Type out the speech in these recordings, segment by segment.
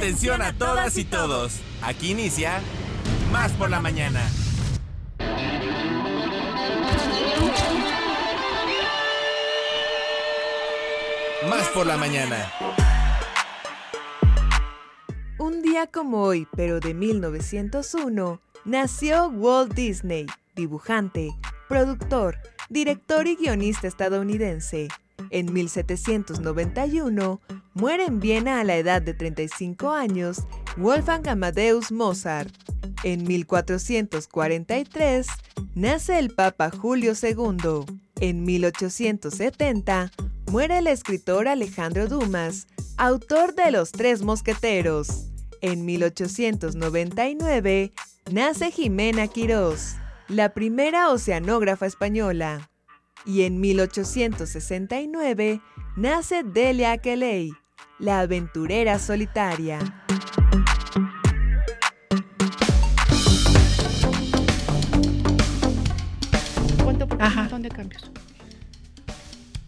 Atención a todas y todos. Aquí inicia Más por la mañana. Más por la mañana. Un día como hoy, pero de 1901, nació Walt Disney, dibujante, productor, director y guionista estadounidense. En 1791, muere en Viena a la edad de 35 años Wolfgang Amadeus Mozart. En 1443, nace el Papa Julio II. En 1870, muere el escritor Alejandro Dumas, autor de Los Tres Mosqueteros. En 1899, nace Jimena Quirós, la primera oceanógrafa española. Y en 1869, nace Delia Kelly, la aventurera solitaria. Ajá. de cambios.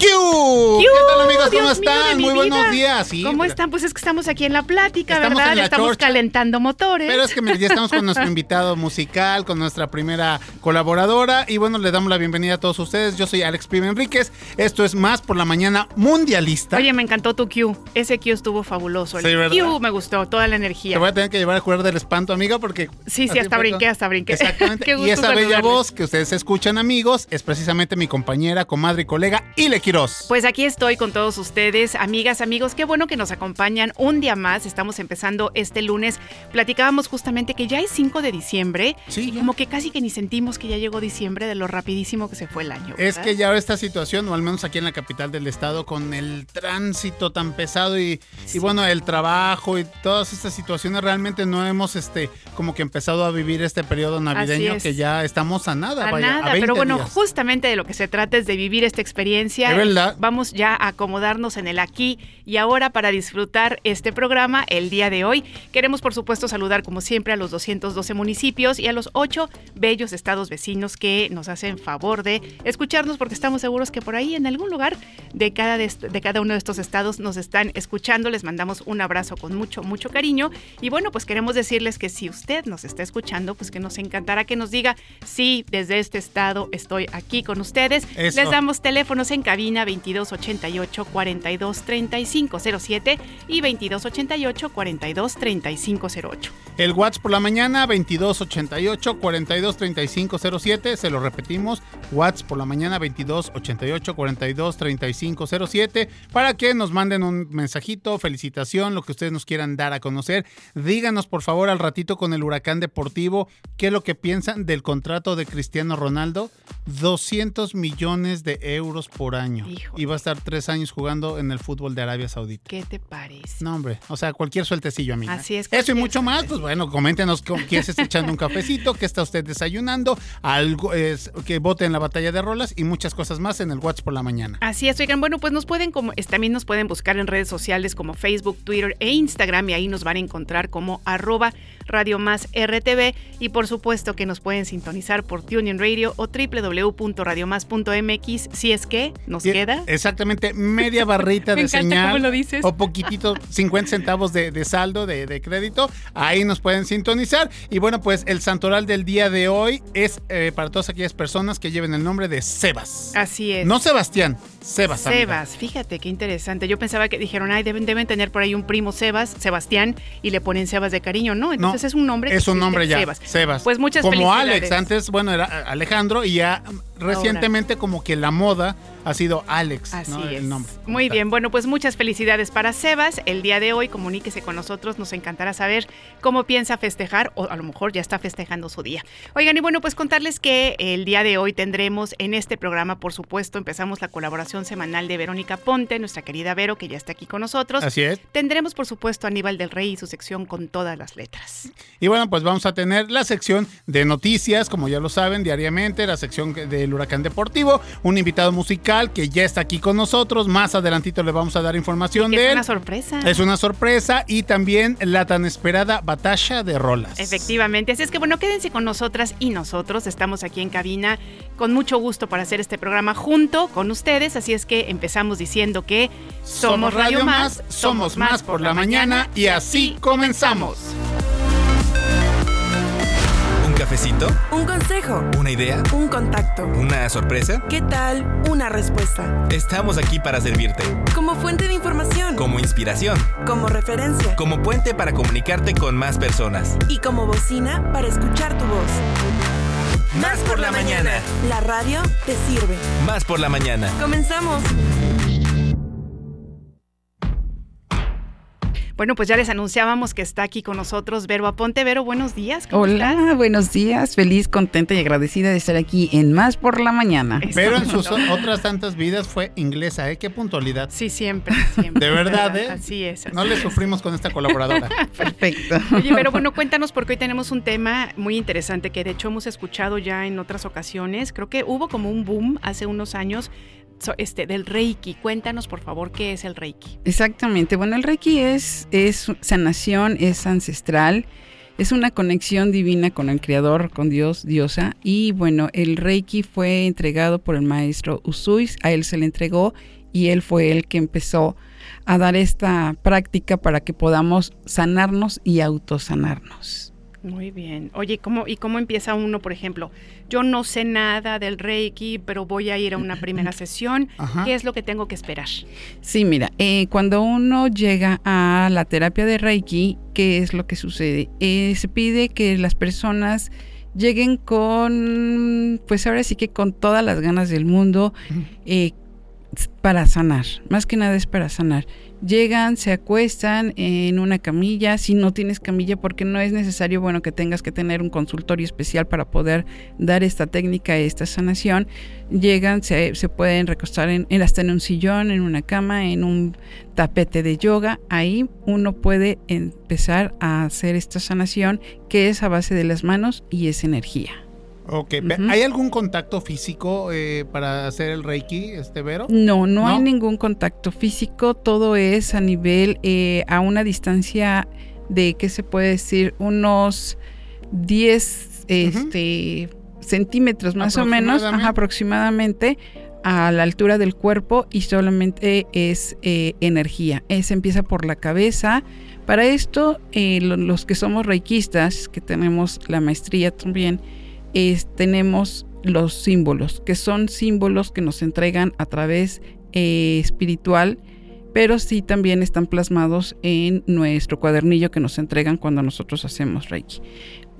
¿Qué tal amigos? ¿Cómo están? Muy buenos días. ¿Cómo están? Pues es que estamos aquí en la plática, ¿verdad? estamos calentando motores. Pero es que ya estamos con nuestro invitado musical, con nuestra primera colaboradora. Y bueno, le damos la bienvenida a todos ustedes. Yo soy Alex Pime Enríquez. Esto es Más por la Mañana Mundialista. Oye, me encantó tu Q. Ese Q estuvo fabuloso. El Q me gustó, toda la energía. Te voy a tener que llevar a jugar del espanto, amiga, porque... Sí, sí, hasta brinqué, hasta brinqué. Exactamente. y esa bella voz que ustedes escuchan, amigos, es precisamente mi compañera, comadre y colega, Ile Quiroz. Pues aquí estoy con todos ustedes, amigas, amigos. Qué bueno que nos acompañan un día más. Estamos empezando este lunes. Platicábamos justamente que ya es 5 de diciembre. Sí. Y como que casi que ni sentimos que ya llegó diciembre de lo rapidísimo que se fue el año. Es que ya esta situación, o al menos aquí en la capital del estado, con el tránsito tan pesado y, bueno, el trabajo y todas estas situaciones, realmente no hemos este como que empezado a vivir este periodo navideño que ya estamos a nada. A nada, pero bueno, justamente de lo que se trata es de vivir esta experiencia. Verdad vamos ya a acomodarnos en el aquí y ahora para disfrutar este programa el día de hoy. Queremos por supuesto saludar como siempre a los 212 municipios y a los 8 bellos estados vecinos que nos hacen favor de escucharnos porque estamos seguros que por ahí en algún lugar de cada, de, cada uno de estos estados nos están escuchando. Les mandamos un abrazo con mucho, mucho cariño. Y bueno, pues queremos decirles que si usted nos está escuchando, pues que nos encantará que nos diga, sí, desde este estado estoy aquí con ustedes. Les damos teléfonos en cabina 22 2288 42 3507 y 2288 42 3508. El WhatsApp por la mañana 2288 42 3507, se lo repetimos, WhatsApp por la mañana 2288 42 3507 para que nos manden un mensajito, felicitación, lo que ustedes nos quieran dar a conocer. Díganos por favor al ratito con el huracán deportivo qué es lo que piensan del contrato de Cristiano Ronaldo, 200 millones de euros por año y va a estar tres años jugando en el fútbol de Arabia Saudita. ¿Qué te parece? No, hombre, o sea, cualquier sueltecillo, amiga. Así es. Eso y mucho más, pues bueno, coméntenos quién se está echando un cafecito, qué está usted desayunando, algo es, que vote en la batalla de rolas y muchas cosas más en el WhatsApp por la mañana. Así es, oigan, bueno, pues nos pueden, como, también nos pueden buscar en redes sociales como Facebook, Twitter e Instagram y ahí nos van a encontrar como arroba Radio Más RTV y por supuesto que nos pueden sintonizar por TuneIn Radio o www.radiomás.mx si es que nos queda. Exactamente, media barrita de señal. O poquitito, 50 centavos de, saldo, de, crédito. Ahí nos pueden sintonizar. Y bueno, pues el santoral del día de hoy es eh, para todas aquellas personas que lleven el nombre de Sebas. Así es. No Sebastián, Sebas. Sebas, fíjate qué interesante. Yo pensaba que dijeron, ay, deben, deben tener por ahí un primo Sebas, Sebastián, y le ponen Sebas de cariño. No, entonces es un nombre. Es un nombre ya. Sebas. Sebas. Pues muchas Como Alex, antes, bueno, era Alejandro, y ya recientemente como que la moda ha sido Alex, Así El nombre. Muy bien, bueno, pues muchas felicidades para Sebas. El día de hoy comuníquese con nosotros, nos encantará saber cómo piensa festejar o a lo mejor ya está festejando su día. Oigan, y bueno, pues contarles que el día de hoy tendremos en este programa, por supuesto, empezamos la colaboración semanal de Verónica Ponte, nuestra querida Vero, que ya está aquí con nosotros. Así es. Tendremos, por supuesto, a Aníbal del Rey y su sección con todas las letras. Y bueno, pues vamos a tener la sección de noticias, como ya lo saben, diariamente, la sección del Huracán Deportivo, un invitado musical que ya está aquí con nosotros. Más adelantito le vamos a dar información de él. Es una sorpresa. Es una sorpresa y también la tan esperada batalla de rolas. Efectivamente, así es que bueno, quédense con nosotras y nosotros. Estamos aquí en cabina con mucho gusto para hacer este programa junto con ustedes. Así es que empezamos diciendo que somos Radio Más, somos más por la mañana y así comenzamos. ¿Un cafecito? Un consejo. ¿Una idea? Un contacto. ¿Una sorpresa? ¿Qué tal? Una respuesta. Estamos aquí para servirte. Como fuente de información. Como inspiración. Como referencia. Como puente para comunicarte con más personas. Y como bocina para escuchar tu voz. Más por la mañana. La radio te sirve. Más por la mañana. Comenzamos. Bueno, pues ya les anunciábamos que está aquí con nosotros Vero Aponte. Vero, buenos días. ¿cómo Hola, estás? buenos días. Feliz, contenta y agradecida de estar aquí en Más por la Mañana. Pero en sus otras tantas vidas fue inglesa, ¿eh? Qué puntualidad. Sí, siempre, siempre. De verdad, ¿eh? Así es. Así no le sufrimos con esta colaboradora. Perfecto. Oye, pero bueno, cuéntanos porque hoy tenemos un tema muy interesante que de hecho hemos escuchado ya en otras ocasiones. Creo que hubo como un boom hace unos años este, del Reiki. Cuéntanos, por favor, qué es el Reiki. Exactamente. Bueno, el Reiki es, es sanación, es ancestral, es una conexión divina con el Creador, con Dios, Diosa. Y bueno, el Reiki fue entregado por el maestro Usui, a él se le entregó y él fue el que empezó a dar esta práctica para que podamos sanarnos y autosanarnos. Muy bien. Oye, ¿cómo, ¿y cómo empieza uno, por ejemplo? Yo no sé nada del Reiki, pero voy a ir a una primera sesión. ¿Qué es lo que tengo que esperar? Sí, mira, eh, cuando uno llega a la terapia de Reiki, ¿qué es lo que sucede? Eh, se pide que las personas lleguen con, pues ahora sí que con todas las ganas del mundo eh, para sanar. Más que nada es para sanar llegan, se acuestan en una camilla, si no tienes camilla, porque no es necesario, bueno, que tengas que tener un consultorio especial para poder dar esta técnica, esta sanación, llegan, se, pueden recostar en, hasta en un sillón, en una cama, en un tapete de yoga, ahí uno puede empezar a hacer esta sanación que es a base de las manos y es energía. Ok, ¿hay algún contacto físico eh, para hacer el Reiki, este Vero? No, no, hay ningún contacto físico, todo es a nivel, eh, a una distancia de, ¿qué se puede decir? Unos 10 este, centímetros más o menos, aproximadamente a la altura del cuerpo y solamente es eh, energía. Se empieza por la cabeza. Para esto, los que somos reikistas, que tenemos la maestría también, tenemos los símbolos, que son símbolos que nos entregan a través eh, espiritual, pero sí también están plasmados en nuestro cuadernillo que nos entregan cuando nosotros hacemos Reiki.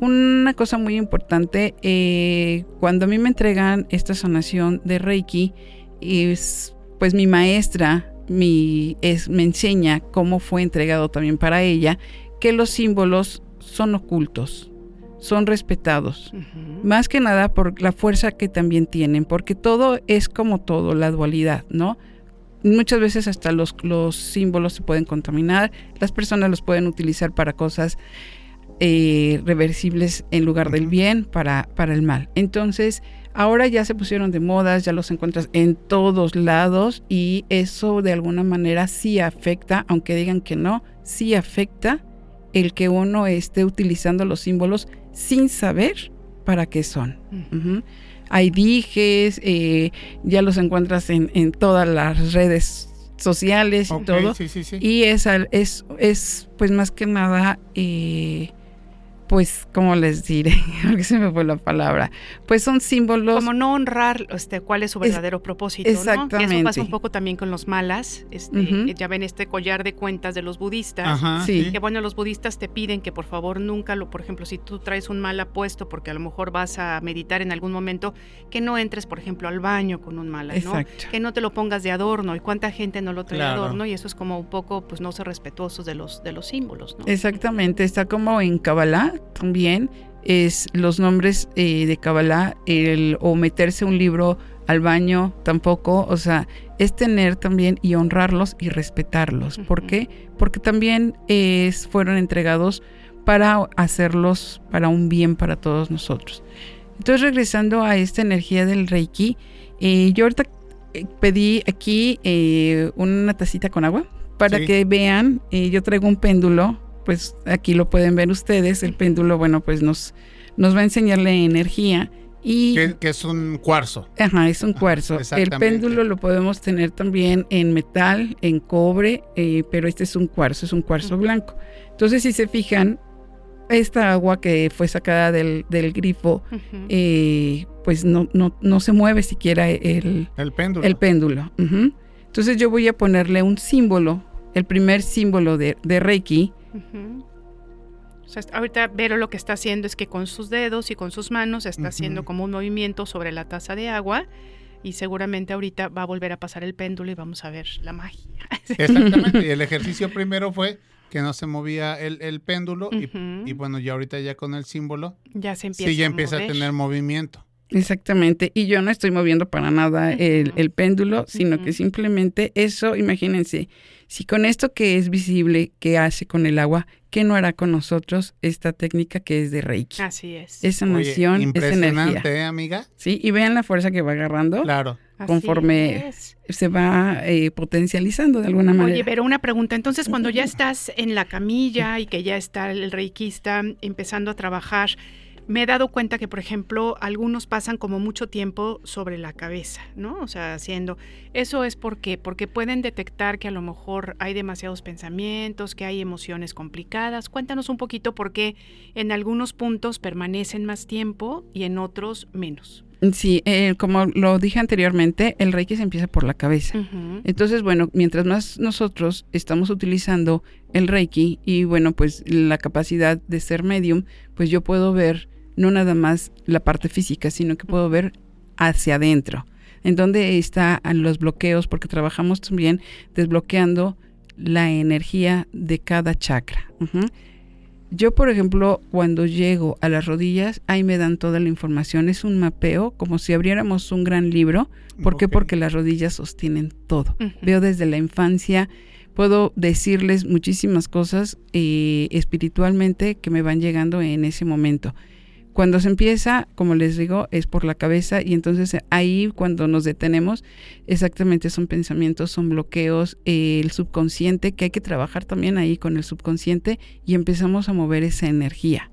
Una cosa muy importante, eh, cuando a mí me entregan esta sanación de Reiki, es, pues mi maestra mi, es, me enseña cómo fue entregado también para ella, que los símbolos son ocultos, son respetados. Más que nada por la fuerza que también tienen, porque todo es como todo, la dualidad, ¿no? Muchas veces hasta los, los símbolos se pueden contaminar, las personas los pueden utilizar para cosas eh, reversibles en lugar del bien, para, para el mal. Entonces, ahora ya se pusieron de modas, ya los encuentras en todos lados y eso de alguna manera sí afecta, aunque digan que no, sí afecta el que uno esté utilizando los símbolos sin saber para qué son. Hay dijes, eh, ya los encuentras en, en, todas las redes sociales y todo. Y es, es, es, pues más que nada, eh, pues, ¿cómo les diré? Porque se me fue la palabra. Pues son símbolos. Como no honrar este, cuál es su verdadero propósito. Exactamente. eso pasa un poco también con los malas. Este, Ya ven este collar de cuentas de los budistas. sí. Que bueno, los budistas te piden que por favor nunca lo, por ejemplo, si tú traes un mala puesto porque a lo mejor vas a meditar en algún momento, que no entres, por ejemplo, al baño con un mala, ¿no? Que no te lo pongas de adorno. Y cuánta gente no lo trae de adorno y eso es como un poco, pues, no ser respetuosos de los, de los símbolos, ¿no? Exactamente. Está como en Kabbalah también es los nombres eh, de Kabbalah el, o meterse un libro al baño tampoco, o sea, es tener también y honrarlos y respetarlos. ¿Por qué? Porque también es, fueron entregados para hacerlos para un bien para todos nosotros. Entonces, regresando a esta energía del Reiki, eh, yo ahorita eh, pedí aquí una tacita con agua para que vean, yo traigo un péndulo pues aquí lo pueden ver ustedes, el péndulo, bueno, pues nos, nos va a enseñar la energía Y Que, que es un cuarzo. Ajá, es un cuarzo. El exactamente. péndulo lo podemos tener también en metal, en cobre, eh, pero este es un cuarzo, es un cuarzo blanco. Entonces, si se fijan, esta agua que fue sacada del, del grifo, eh, pues no, no, no se mueve siquiera el, El péndulo. el péndulo. Entonces yo voy a ponerle un símbolo, el primer símbolo de, de Reiki. O sea, ahorita Vero lo que está haciendo es que con sus dedos y con sus manos está haciendo como un movimiento sobre la taza de agua y seguramente ahorita va a volver a pasar el péndulo y vamos a ver la magia. Exactamente. y el ejercicio primero fue que no se movía el, el péndulo y, y bueno, ya ahorita ya con el símbolo, ya se empieza sí ya a empieza a mover. tener movimiento. Exactamente. Y yo no estoy moviendo para nada el, el péndulo, sino que simplemente eso, imagínense, si con esto que es visible, que hace con el agua, ¿qué no hará con nosotros esta técnica que es de Reiki? Así es. Es Oye, sanación, es impresionante, energía. ¿eh, amiga? ¿Sí? Y vean la fuerza que va agarrando, Claro. Conforme se va eh, potencializando de alguna manera. Oye, pero una pregunta. Entonces, cuando ya estás en la camilla y que ya está el reikista empezando a trabajar, me he dado cuenta que, por ejemplo, algunos pasan como mucho tiempo sobre la cabeza, ¿no? O sea, haciendo. Eso es porque, porque pueden detectar que a lo mejor hay demasiados pensamientos, que hay emociones complicadas. Cuéntanos un poquito por qué en algunos puntos permanecen más tiempo y en otros menos. Sí, eh, como lo dije anteriormente, el Reiki se empieza por la cabeza. Entonces, bueno, mientras más nosotros estamos utilizando el Reiki y bueno, pues la capacidad de ser medium, pues yo puedo ver no nada más la parte física, sino que puedo ver hacia adentro, en donde están los bloqueos, porque trabajamos también desbloqueando la energía de cada chakra. Yo, por ejemplo, cuando llego a las rodillas, ahí me dan toda la información. Es un mapeo, como si abriéramos un gran libro. ¿Por qué? Porque las rodillas sostienen todo. Veo desde la infancia, puedo decirles muchísimas cosas eh, espiritualmente que me van llegando en ese momento. Cuando se empieza, como les digo, es por la cabeza y entonces ahí cuando nos detenemos, exactamente son pensamientos, son bloqueos, eh, el subconsciente, que hay que trabajar también ahí con el subconsciente y empezamos a mover esa energía.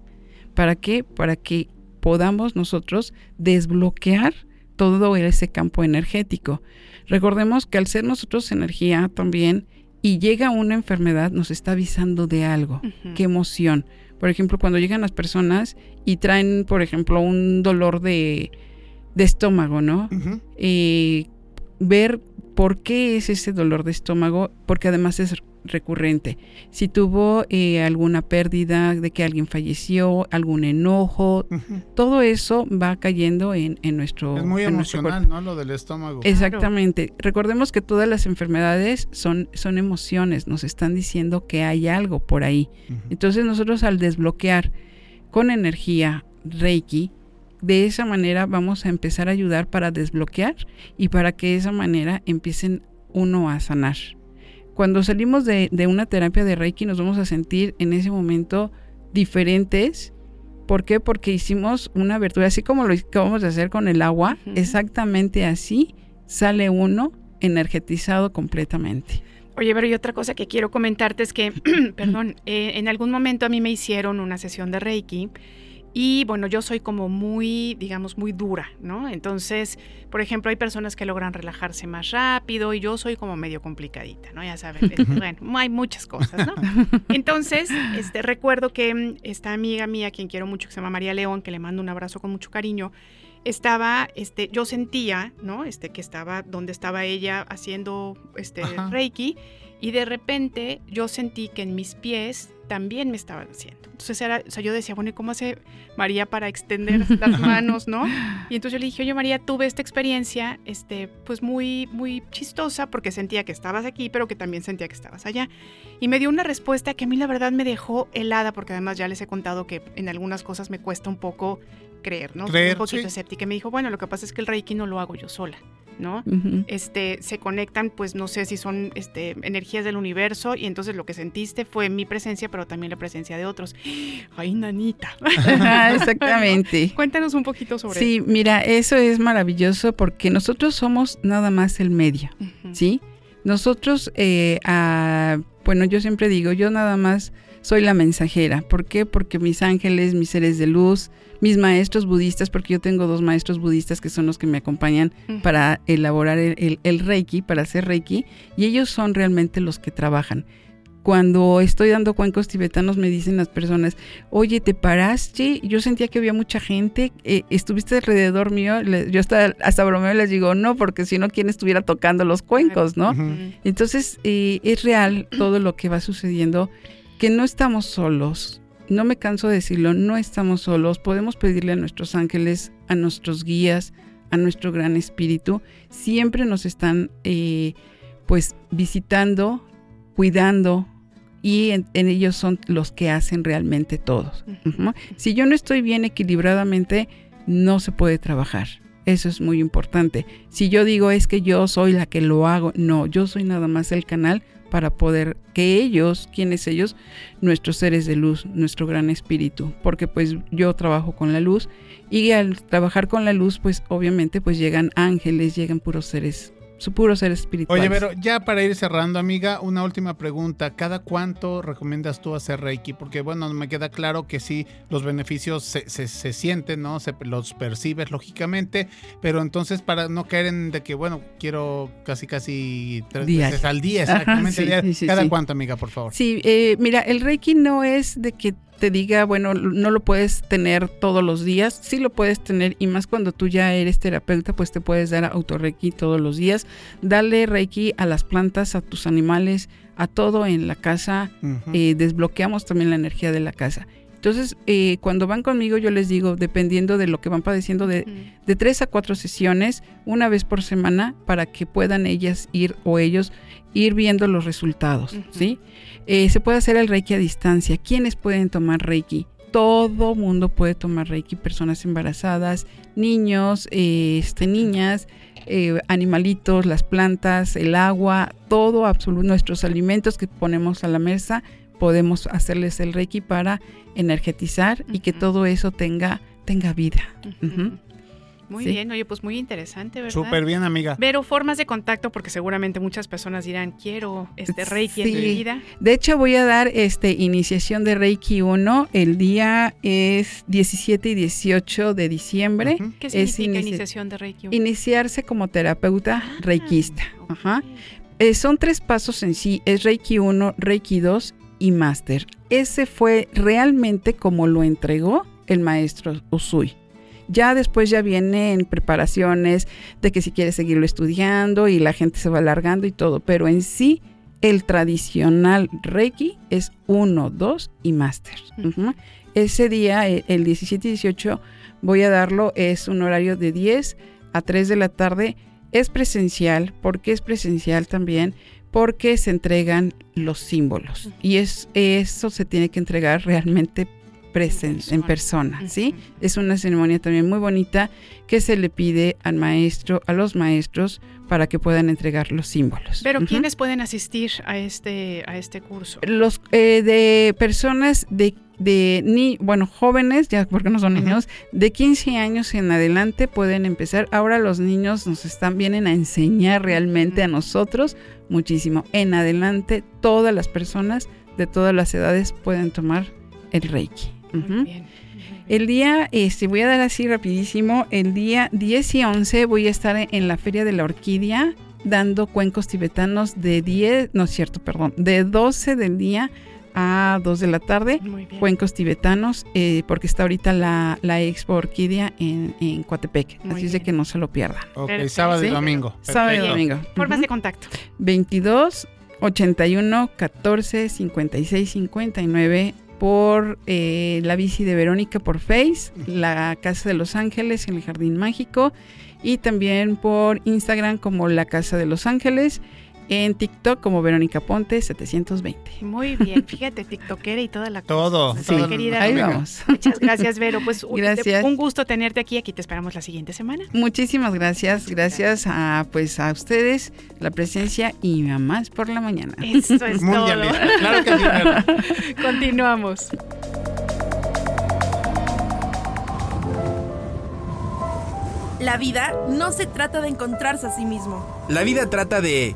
¿Para qué? Para que podamos nosotros desbloquear todo ese campo energético. Recordemos que al ser nosotros energía también y llega una enfermedad, nos está avisando de algo. Qué emoción. Por ejemplo, cuando llegan las personas y traen, por ejemplo, un dolor de, de estómago, ¿no? Eh, ver por qué es ese dolor de estómago, porque además es recurrente. Si tuvo eh, alguna pérdida de que alguien falleció, algún enojo, todo eso va cayendo en, en nuestro Es muy en emocional, ¿no? Lo del estómago. Exactamente. Recordemos que todas las enfermedades son, son emociones, nos están diciendo que hay algo por ahí. Entonces nosotros al desbloquear con energía Reiki, de esa manera vamos a empezar a ayudar para desbloquear y para que de esa manera empiecen uno a sanar. Cuando salimos de, de una terapia de Reiki nos vamos a sentir en ese momento diferentes. ¿Por qué? Porque hicimos una abertura, así como lo acabamos de hacer con el agua, Ujú. exactamente así sale uno energetizado completamente. Oye, pero y otra cosa que quiero comentarte es que, perdón, eh, en algún momento a mí me hicieron una sesión de Reiki y bueno, yo soy como muy, digamos, muy dura, ¿no? Entonces, por ejemplo, hay personas que logran relajarse más rápido y yo soy como medio complicadita, ¿no? Ya sabes, bueno, hay muchas cosas, ¿no? Entonces, este, recuerdo que mm, esta amiga mía, quien quiero mucho, que se llama María León, que le mando un abrazo con mucho cariño, estaba, este, yo sentía, ¿no? Este, que estaba donde estaba ella haciendo este Ajá. Reiki y de repente yo sentí que en mis pies también me estaban haciendo. Entonces era, o sea, yo decía, bueno, ¿y cómo hace María para extender las manos, no? Y entonces yo le dije, oye María, tuve esta experiencia, este, pues muy, muy chistosa porque sentía que estabas aquí, pero que también sentía que estabas allá. Y me dio una respuesta que a mí la verdad me dejó helada porque además ya les he contado que en algunas cosas me cuesta un poco creer, ¿no? Creer, un poquito sí. escéptica. Y me dijo, bueno, lo que pasa es que el Reiki no lo hago yo sola, ¿no? Este, se conectan, pues no sé si son este, energías del universo y entonces lo que sentiste fue mi presencia, pero también la presencia de otros. Ay, nanita. Exactamente. Cuéntanos un poquito sobre Sí, mira, eso es maravilloso porque nosotros somos nada más el medio, eso. ¿sí? Nosotros, eh, Bueno, yo siempre digo, yo nada más soy la mensajera. ¿Por qué? Porque mis ángeles, mis seres de luz, mis maestros budistas, porque yo tengo dos maestros budistas que son los que me acompañan Ujú. para elaborar el, el- el Reiki, para hacer Reiki, y ellos son realmente los que trabajan. Cuando estoy dando cuencos tibetanos me dicen las personas, oye, ¿te paraste? Yo sentía que había mucha gente, eh, ¿estuviste alrededor mío? Le- yo hasta, hasta bromeo y les digo, no, porque si no, ¿quién estuviera tocando los cuencos, no? Entonces, eh, es real todo lo que va sucediendo, que no estamos solos. No me canso de decirlo, no estamos solos. Podemos pedirle a nuestros ángeles, a nuestros guías, a nuestro gran espíritu. Siempre nos están, eh, pues, visitando, cuidando, y en, en ellos son los que hacen realmente todos. Si yo no estoy bien equilibradamente, no se puede trabajar. Eso es muy importante. Si yo digo es que yo soy la que lo hago, no, yo soy nada más el canal para poder que ellos, ¿quiénes ellos? Nuestros seres de luz, nuestro gran espíritu, porque pues yo trabajo con la luz y al trabajar con la luz pues obviamente pues llegan ángeles, llegan puros seres, su puro ser espiritual. Oye, pero ya para ir cerrando, amiga, una última pregunta. ¿Cada cuánto recomiendas tú hacer Reiki? Porque, bueno, me queda claro que sí, los beneficios se, se- se sienten, ¿no? Se los percibes lógicamente, pero entonces para no caer en de que, bueno, quiero casi, casi tres Diario. veces al día, Ajá, exactamente. sí, diario. sí, sí, ¿Cada cuánto, amiga, por favor? Sí, eh, mira, el Reiki no es de que te diga, bueno, no lo puedes tener todos los días, sí lo puedes tener y más cuando tú ya eres terapeuta, pues te puedes dar autorreiki todos los días. Dale Reiki a las plantas, a tus animales, a todo en la casa. Eh, desbloqueamos también la energía de la casa. Entonces, eh, cuando van conmigo, yo les digo, dependiendo de lo que van padeciendo, de, de tres a cuatro sesiones, una vez por semana, para que puedan ellas ir o ellos ir viendo los resultados. ¿sí? Eh, se puede hacer el Reiki a distancia. ¿Quiénes pueden tomar Reiki? Todo mundo puede tomar Reiki, personas embarazadas, niños, eh, este, niñas, eh, animalitos, las plantas, el agua, todo, absoluto, nuestros alimentos que ponemos a la mesa, podemos hacerles el Reiki para energetizar y que todo eso tenga, tenga vida. Muy Sí. bien, oye, pues muy interesante, ¿verdad? Súper bien, amiga. Vero, formas de contacto, porque seguramente muchas personas dirán, quiero este Reiki en mi Sí. vida. De hecho, voy a dar este iniciación de Reiki 1. El día es 17 y 18 de diciembre. Ujú. ¿Qué Es significa inici- iniciación de Reiki? Iniciarse como terapeuta reikista. Ajá. Eh, son tres pasos en sí. Es Reiki 1, Reiki 2 y Master. Ese fue realmente como lo entregó el maestro Usui. Ya después ya vienen preparaciones de que si quieres seguirlo estudiando y la gente se va alargando y todo, pero en sí el tradicional Reiki es 1, 2 y Master. Ujú. Ese día, eh, el 17 y 18, voy a darlo, es un horario de 10 a 3 de la tarde. Es presencial, ¿por qué es presencial también? Porque se entregan los símbolos y es, eso se tiene que entregar realmente presen- en persona, ¿sí? Es una ceremonia también muy bonita que se le pide al maestro, a los maestros, para que puedan entregar los símbolos. Pero. ¿quiénes pueden asistir a este, a este curso? Los eh, de personas de, de ni, bueno, jóvenes, ya porque no son niños, de 15 años en adelante pueden empezar. Ahora los niños nos están, vienen a enseñar realmente a nosotros muchísimo. En adelante, todas las personas de todas las edades pueden tomar el Reiki. Muy Ujú. bien. El día, este, voy a dar así rapidísimo, el día 10 y 11 voy a estar en la Feria de la Orquídea dando cuencos tibetanos de 10, no es cierto, perdón, de 12 del día a 2 de la tarde, Muy bien. cuencos tibetanos, eh, porque está ahorita la, la Expo Orquídea en, en Coatepec, Muy así es de que no se lo pierdan. Ok, Perfecto. sábado y domingo. Sábado y domingo. Formas Ujú. de contacto. 22 81 14 56 59 por eh, la bici de Verónica por Face, la Casa de Los Ángeles en el Jardín Mágico y también por Instagram como la Casa de Los Ángeles, en TikTok como Verónica Ponte 720. Muy bien. Fíjate, tiktokera y toda la cosa. Todo, Sí, todo. querida. Ahí amiga. vamos. Muchas gracias, Vero. Pues un- Gracias. un gusto tenerte aquí. Aquí te esperamos la siguiente semana. Muchísimas gracias, gracias a pues a ustedes la presencia y a más por la mañana. Eso es todo. Claro que sí, Vero. Continuamos. La vida no se trata de encontrarse a sí mismo. La vida trata de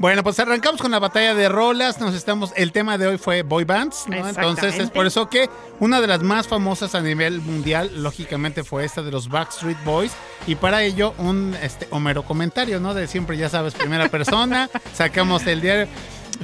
Bueno, pues arrancamos con la batalla de rolas. Nos estamos. El tema de hoy fue boy bands, ¿no? Entonces es por eso que una de las más famosas a nivel mundial, lógicamente, fue esta de los Backstreet Boys. Y para ello, un este, homero comentario, ¿no? De siempre, ya sabes, primera persona. sacamos el diario.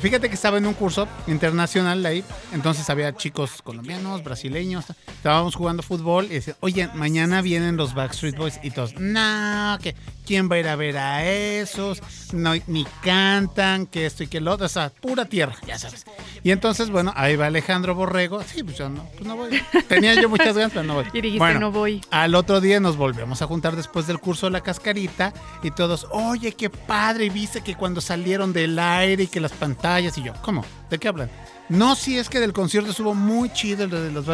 Fíjate que estaba en un curso internacional ahí, entonces había chicos colombianos, brasileños, estábamos jugando fútbol y decían, oye, mañana vienen los Backstreet Boys y todos, no, que quién va a ir a ver a esos, no, ni cantan, que esto y que lo otro, o sea, pura tierra, ya sabes. Y entonces, bueno, ahí va Alejandro Borrego, sí, pues yo no, pues no voy. Tenía yo muchas ganas, pero no voy. Y dijiste, bueno, no voy. Al otro día nos volvemos a juntar después del curso de la cascarita y todos, oye, qué padre, viste que cuando salieron del aire y que las pantallas y yo, ¿cómo? ¿De qué hablan? No, si es que del concierto estuvo muy chido el de los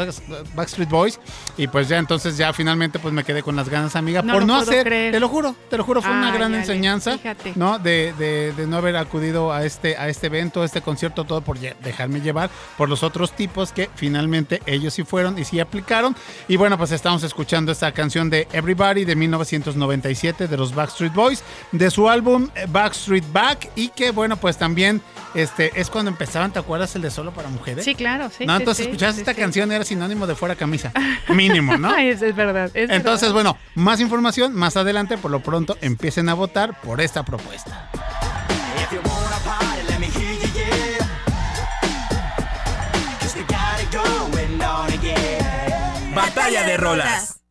Backstreet Boys. Y pues ya entonces ya finalmente pues me quedé con las ganas, amiga, No por no hacer, creer. te lo juro, te lo juro, fue una gran enseñanza, fíjate. ¿no? De, de- de no haber acudido a este, a este evento, a este concierto, todo por dejarme llevar por los otros tipos que finalmente ellos sí fueron y sí aplicaron. Y bueno, pues estamos escuchando esta canción de Everybody de 1997 de los Backstreet Boys, de su álbum eh, Backstreet Back y que bueno, pues también este es cuando empezaban, ¿te acuerdas el de Solo para Mujeres? Sí, claro, sí. no, sí, entonces sí, escuchabas sí, esta sí. canción era sinónimo de fuera camisa. Mínimo, ¿no? Es, es verdad. es Entonces, verdad. bueno, más información más adelante. Por lo pronto, empiecen a votar por esta propuesta. Batalla de rolas.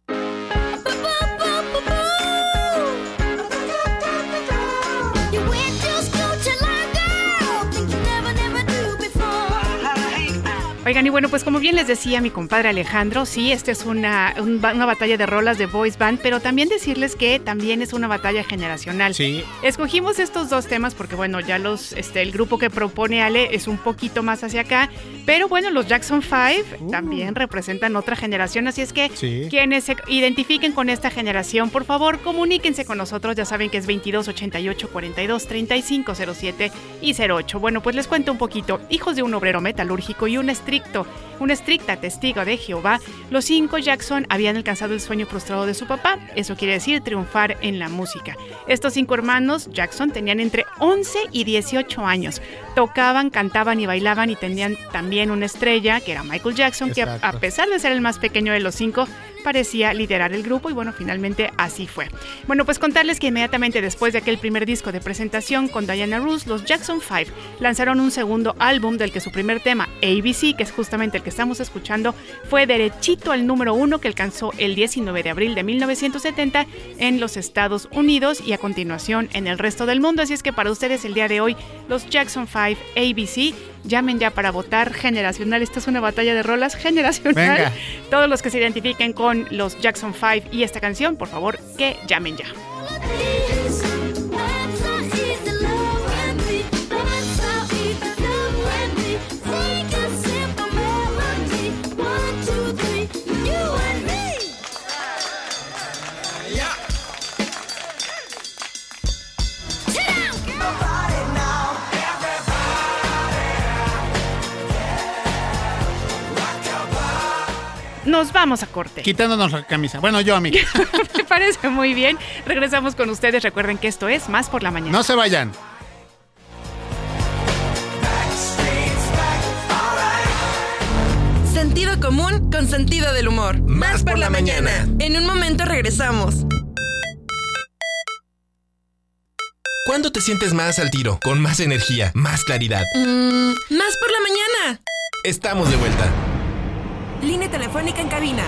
Oigan, y bueno, pues como bien les decía mi compadre Alejandro, sí, esta es una, una batalla de rolas de Boys Band, pero también decirles que también es una batalla generacional. Sí. Escogimos estos dos temas porque, bueno, ya los, este, el grupo que propone Ale es un poquito más hacia acá, pero bueno, los Jackson 5 también representan otra generación, así es que Sí. quienes se identifiquen con esta generación, por favor, comuníquense con nosotros, ya saben que es 22 88 42 35 07 y 08. Bueno, pues les cuento un poquito. Hijos de un obrero metalúrgico y un estricto, un estricta testigo de Jehová, los cinco Jackson habían alcanzado el sueño frustrado de su papá, eso quiere decir triunfar en la música. Estos cinco hermanos Jackson tenían entre 11 y 18 años. Tocaban, cantaban y bailaban y tenían también una estrella, que era Michael Jackson, que a pesar de ser el más pequeño de los cinco, parecía liderar el grupo y bueno, finalmente así fue. Bueno, pues contarles que inmediatamente después de aquel primer disco de presentación con Diana Ross, los Jackson 5 lanzaron un segundo álbum del que su primer tema, ABC, que es justamente el que estamos escuchando, fue derechito al número uno que alcanzó el 19 de abril de 1970 en los Estados Unidos y a continuación en el resto del mundo. Así es que para ustedes el día de hoy, los Jackson 5 ABC, llamen ya para votar generacional. Esta es una batalla de rolas generacional. Venga. Todos los que se identifiquen con los Jackson 5 y esta canción, por favor, que llamen ya. Nos vamos a corte. Quitándonos la camisa. Bueno, yo, amiga. Me parece muy bien. Regresamos con ustedes. Recuerden que esto es Más por la Mañana. No se vayan. Sentido común con sentido del humor. Más por la mañana. En un momento regresamos. ¿Cuándo te sientes más al tiro? Con más energía, más claridad. Mm, más por la mañana. Estamos de vuelta. Línea telefónica en cabina.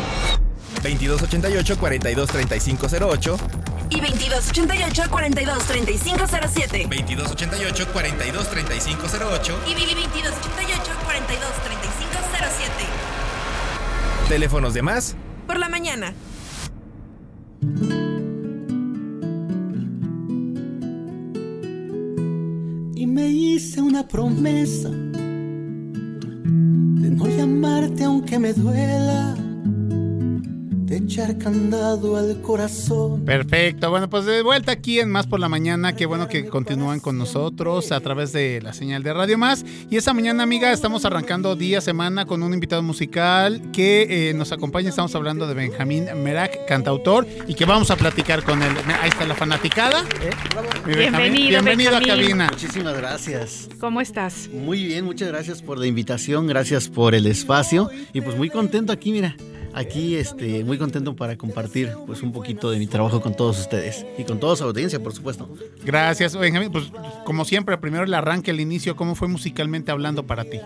2288 423508 Y 2288 423507. 2288 423508 Y 2288 423507. Teléfonos de más Por la mañana. y me hice un una promesa llamarte aunque me duela echar candado al corazón. Perfecto, bueno, pues de vuelta aquí en Más por la Mañana, qué bueno que continúan con nosotros a través de la señal de Radio Más. Y esta mañana, amiga, estamos arrancando día, semana con un invitado musical que eh, nos acompaña. Estamos hablando de Benjamín Merak, cantautor, y que vamos a platicar con él. Ahí está la fanaticada. ¿eh? Bienvenido, Bienvenido a cabina. Muchísimas gracias. ¿Cómo estás? Muy bien, muchas gracias por la invitación, gracias por el espacio y pues muy contento aquí, mira aquí este, muy contento para compartir pues un poquito de mi trabajo con todos ustedes y con toda su audiencia, por supuesto. Gracias, Benjamín. Pues como siempre, primero el arranque, el inicio, ¿cómo fue musicalmente hablando para ti?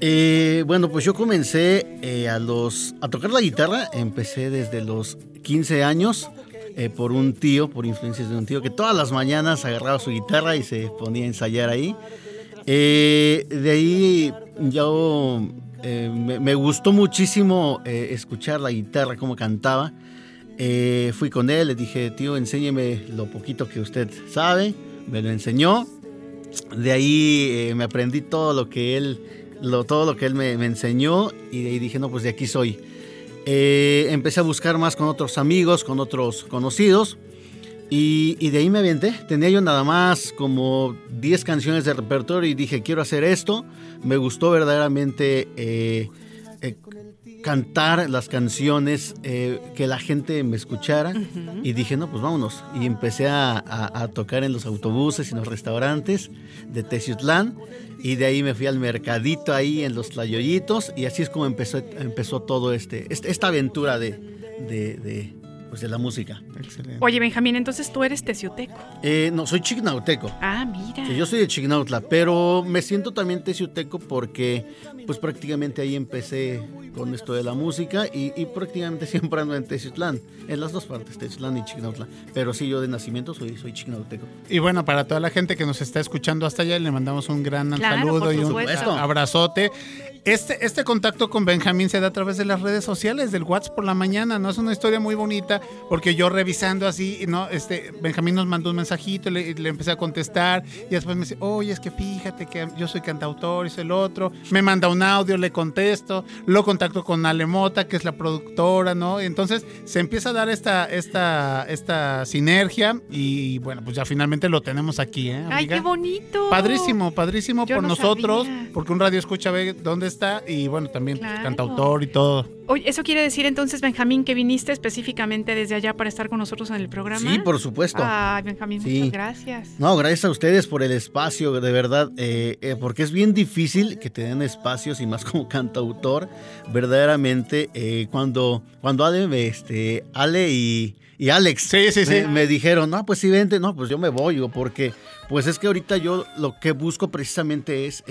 Eh, bueno, pues yo comencé eh, a, los, a tocar la guitarra, empecé desde los 15 años. Eh, por un tío, por influencias de un tío, que todas las mañanas agarraba su guitarra y se ponía a ensayar ahí. de ahí yo eh, me, gustó muchísimo eh, escuchar la guitarra, cómo cantaba. Eh, fui con él, le dije, tío, enséñeme lo poquito que usted sabe. Me lo enseñó. De ahí me aprendí todo lo que él, lo, todo lo que él me, enseñó y de ahí dije, no, pues de aquí soy. empecé a buscar más con otros amigos, con otros conocidos. Y, y, de ahí me aventé. Tenía yo nada más como 10 canciones de repertorio y dije, quiero hacer esto me gustó verdaderamente eh, eh, cantar las canciones, eh, que la gente me escuchara. Y dije, no, pues vámonos. Y empecé a, tocar en los autobuses y en los restaurantes de Teciutlán. Y de ahí me fui al mercadito ahí en los Tlayoyitos. Y así es como empezó, empezó todo este, este esta aventura de, de pues, de la música. Excelente. Oye, Benjamín, entonces tú eres teciuteco. Eh, no, soy chignauteco. Ah, mira. yo soy de Chignautla, pero me siento también teciuteco porque pues prácticamente ahí empecé con esto de la música y, prácticamente siempre ando en Teciutlán, en las dos partes, Teciutlán y Chignautla. Pero sí, yo de nacimiento soy, soy chignauteco. Y bueno, para toda la gente que nos está escuchando hasta allá, le mandamos un gran saludo y un abrazote. Este, este contacto con Benjamín se da a través de las redes sociales, del WhatsApp por la mañana, ¿no? Es una historia muy bonita, porque yo revisando así, ¿no? Este, Benjamín nos mandó un mensajito, le, le empecé a contestar, y después me dice, oye, es que fíjate que yo soy cantautor, es el otro. Me manda un audio, le contesto, lo contacto con Alemota, que es la productora, ¿no? Entonces se empieza a dar esta, esta, esta sinergia, y bueno, pues ya finalmente lo tenemos aquí, ¿eh? ¡Ay, qué bonito! Padrísimo, padrísimo por nosotros, porque un radio escucha ve dónde y bueno, también pues, cantautor y todo. Oye, ¿eso quiere decir entonces, Benjamín, que viniste específicamente desde allá para estar con nosotros en el programa? Sí, por supuesto. Ay, Benjamín, muchas gracias. No, gracias a ustedes por el espacio, de verdad, eh, eh, porque es bien difícil que te den espacios y más como cantautor, verdaderamente, eh, cuando, cuando Ale, este, Ale y, Alex Me, dijeron, no, pues sí, vente, no, pues yo me voy, porque pues es que ahorita yo lo que busco precisamente es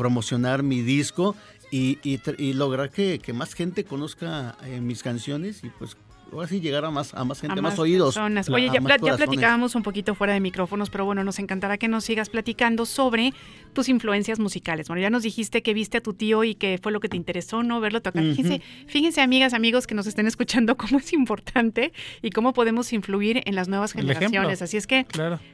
promocionar mi disco y, y, lograr que, que, más gente conozca eh, mis canciones y pues ahora sí llegar a más, a más gente, a más, oídos. Oye, ya, ya, platicábamos un poquito fuera de micrófonos, pero bueno, nos encantará que nos sigas platicando sobre tus influencias musicales. Bueno, ya nos dijiste que viste a tu tío y que fue lo que te interesó, ¿no? Verlo tocar. fíjense, fíjense, amigas, amigos que nos estén escuchando, cómo es importante y cómo podemos influir en las nuevas generaciones. Así es que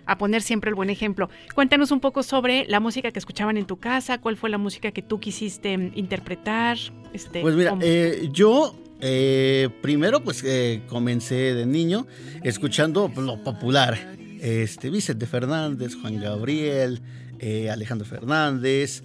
a poner siempre el buen ejemplo. Cuéntanos un poco sobre la música que escuchaban en tu casa, cuál fue la música que tú quisiste interpretar. Este, pues mira, eh, yo eh, primero, pues eh, comencé de niño escuchando lo popular. Este, Vicente Fernández, Juan Gabriel, eh, Alejandro Fernández,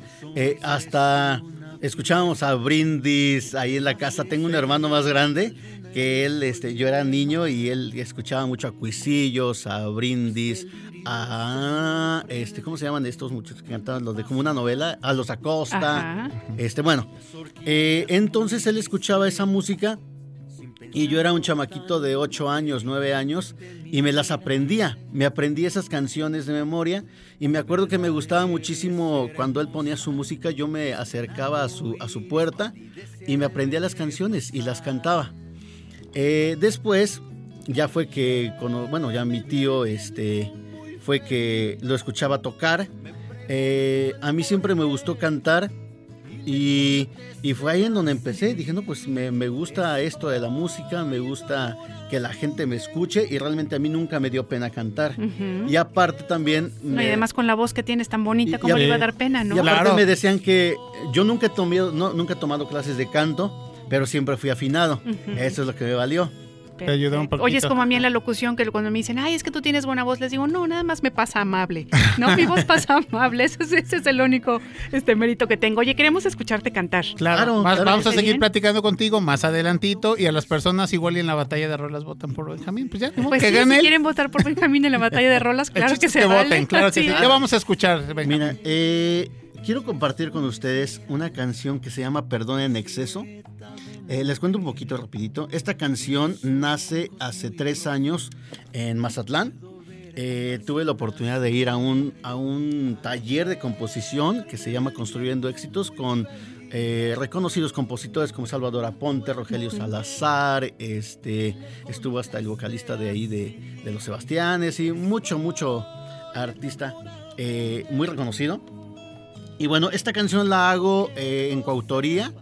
hasta escuchábamos a Brindis ahí en la casa. Tengo un hermano más grande que él, este, yo era niño y él escuchaba mucho a Cuisillos, a Brindis, a este, ¿cómo se llaman estos muchachos que cantaban los de como una novela? A los Acosta. Este, bueno, eh, entonces él escuchaba esa música y yo era un chamaquito de 8 años, 9 años y me las aprendía. Me aprendí esas canciones de memoria y me acuerdo que me gustaba muchísimo cuando él ponía su música, yo me acercaba a su, a su puerta y me aprendía las canciones y las cantaba. Eh, después ya fue que, bueno, ya mi tío este, fue que lo escuchaba tocar. Eh, a mí siempre me gustó cantar Y, y fue ahí en donde empecé. Dije, no, pues me, me gusta esto de la música, me gusta que la gente me escuche y realmente a mí nunca me dio pena cantar. Y aparte también... No, me- y además con la voz que tienes tan bonita, Y- ¿cómo y- le iba a dar pena, no? Y aparte Claro. me decían que yo nunca he, tomado, no, nunca he tomado clases de canto, pero siempre fui afinado. Eso es lo que me valió. Te ayudó un Perfecto. Oye, es poquito. como a mí en la locución que cuando me dicen, ay, es que tú tienes buena voz, les digo, no, nada más me pasa amable. No, mi voz pasa amable. Ese es, ese es el único este mérito que tengo. Oye, queremos escucharte cantar. Claro, Claro, Más- claro vamos a seguir Bien. platicando contigo más adelantito y a las personas igual y en la batalla de rolas votan por Benjamín. Pues ya, Pues que sí, gane si quieren votar por Benjamín en la batalla de rolas, claro que se que vale. voten, claro que sí. Ya vamos a escuchar, Benjamín. Mira, eh, quiero compartir con ustedes una canción que se llama Perdón en exceso. Eh, les cuento un poquito rapidito. Esta canción nace hace tres años en Mazatlán. Eh, tuve la oportunidad de ir a un, a un taller de composición que se llama Construyendo Éxitos con eh, reconocidos compositores como Salvador Aponte, Rogelio Salazar, este, estuvo hasta el vocalista de ahí de, de Los Sebastianes y mucho, mucho artista eh, muy reconocido. Y bueno, esta canción la hago eh, en coautoría.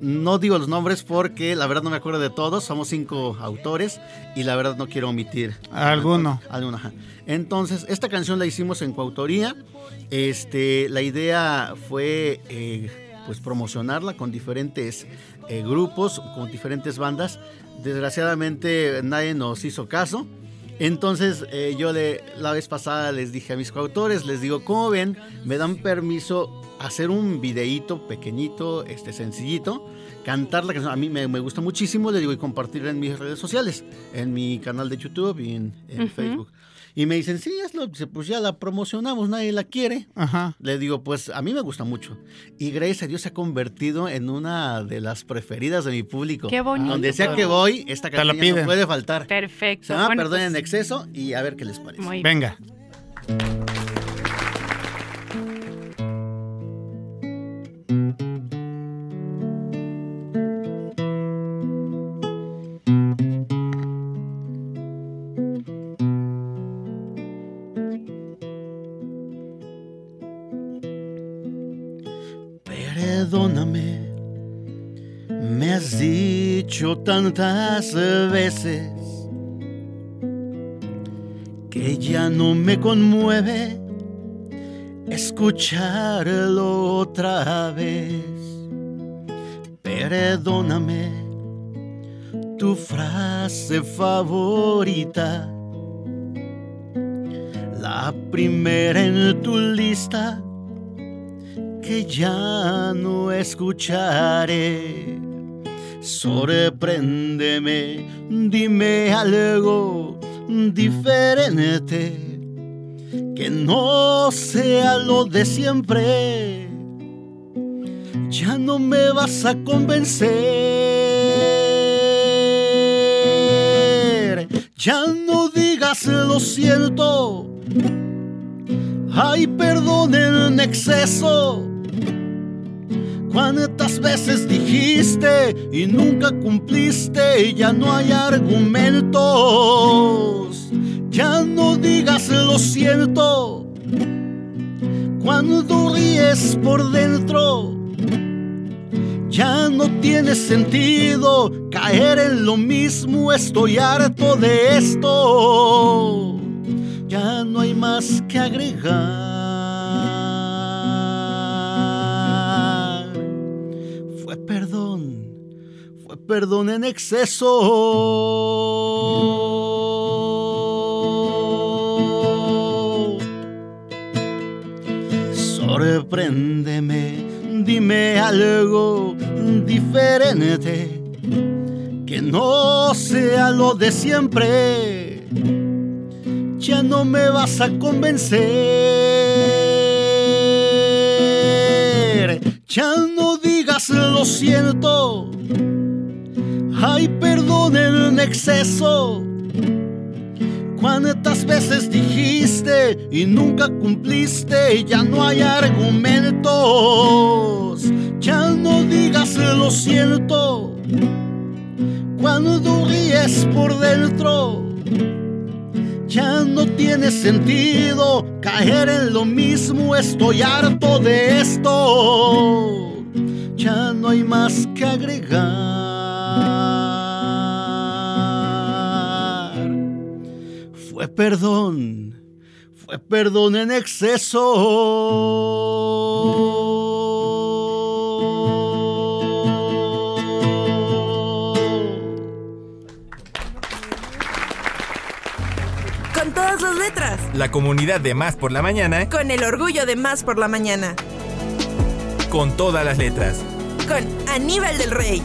No digo los nombres porque la verdad no me acuerdo de todos. Somos cinco autores y la verdad no quiero omitir Alguno. alguno. ajá. Entonces, esta canción la hicimos en coautoría. Este, la idea fue eh, pues promocionarla con diferentes eh, grupos, con diferentes bandas. Desgraciadamente nadie nos hizo caso. Entonces eh, yo le, la vez pasada les dije a mis coautores, les digo, ¿cómo ven? Me dan permiso hacer un videíto pequeñito, este sencillito, cantar la canción. A mí me, me gusta muchísimo, le digo, y compartirla en mis redes sociales, en mi canal de YouTube y en, en Ujú. Facebook. Y me dicen, sí, hazlo. Dice, pues ya la promocionamos, nadie la quiere. Ajá. Le digo, pues a mí me gusta mucho. Y gracias a Dios se ha convertido en una de las preferidas de mi público. Qué bonito. Donde sea que voy, esta canción no puede faltar. Perfecto. Se llama Bueno, Perdón en pues, exceso y a ver qué les parece. muy bien. Perdóname, me has dicho tantas veces que ya no me conmueve escucharlo otra vez. Perdóname, tu frase favorita, la primera en tu lista que ya no escucharé. Sorpréndeme, dime algo diferente, que no sea lo de siempre. Ya no me vas a convencer. Ya no digas lo siento. Ay, perdón en exceso. ¿Cuántas veces dijiste y nunca cumpliste? Ya no hay argumentos. Ya no digas lo siento. Cuando ríes por dentro, ya no tiene sentido caer en lo mismo. Estoy harto de esto. Ya no hay más que agregar. Fue perdón, fue perdón en exceso. Sorpréndeme, dime algo diferente, que no sea lo de siempre. Ya no me vas a convencer. Ya no digas lo siento. Ay, perdón en exceso. ¿Cuántas veces dijiste y nunca cumpliste? Ya no hay argumentos. Ya no digas lo siento. Cuando ríes por dentro, Ya no tiene sentido caer en lo mismo, estoy harto de esto. Ya no hay más que agregar. Fue perdón, fue perdón en exceso. Con todas las letras. La comunidad de Más por la Mañana Con el orgullo de Más por la Mañana. con todas las letras. Con Aníbal del Rey.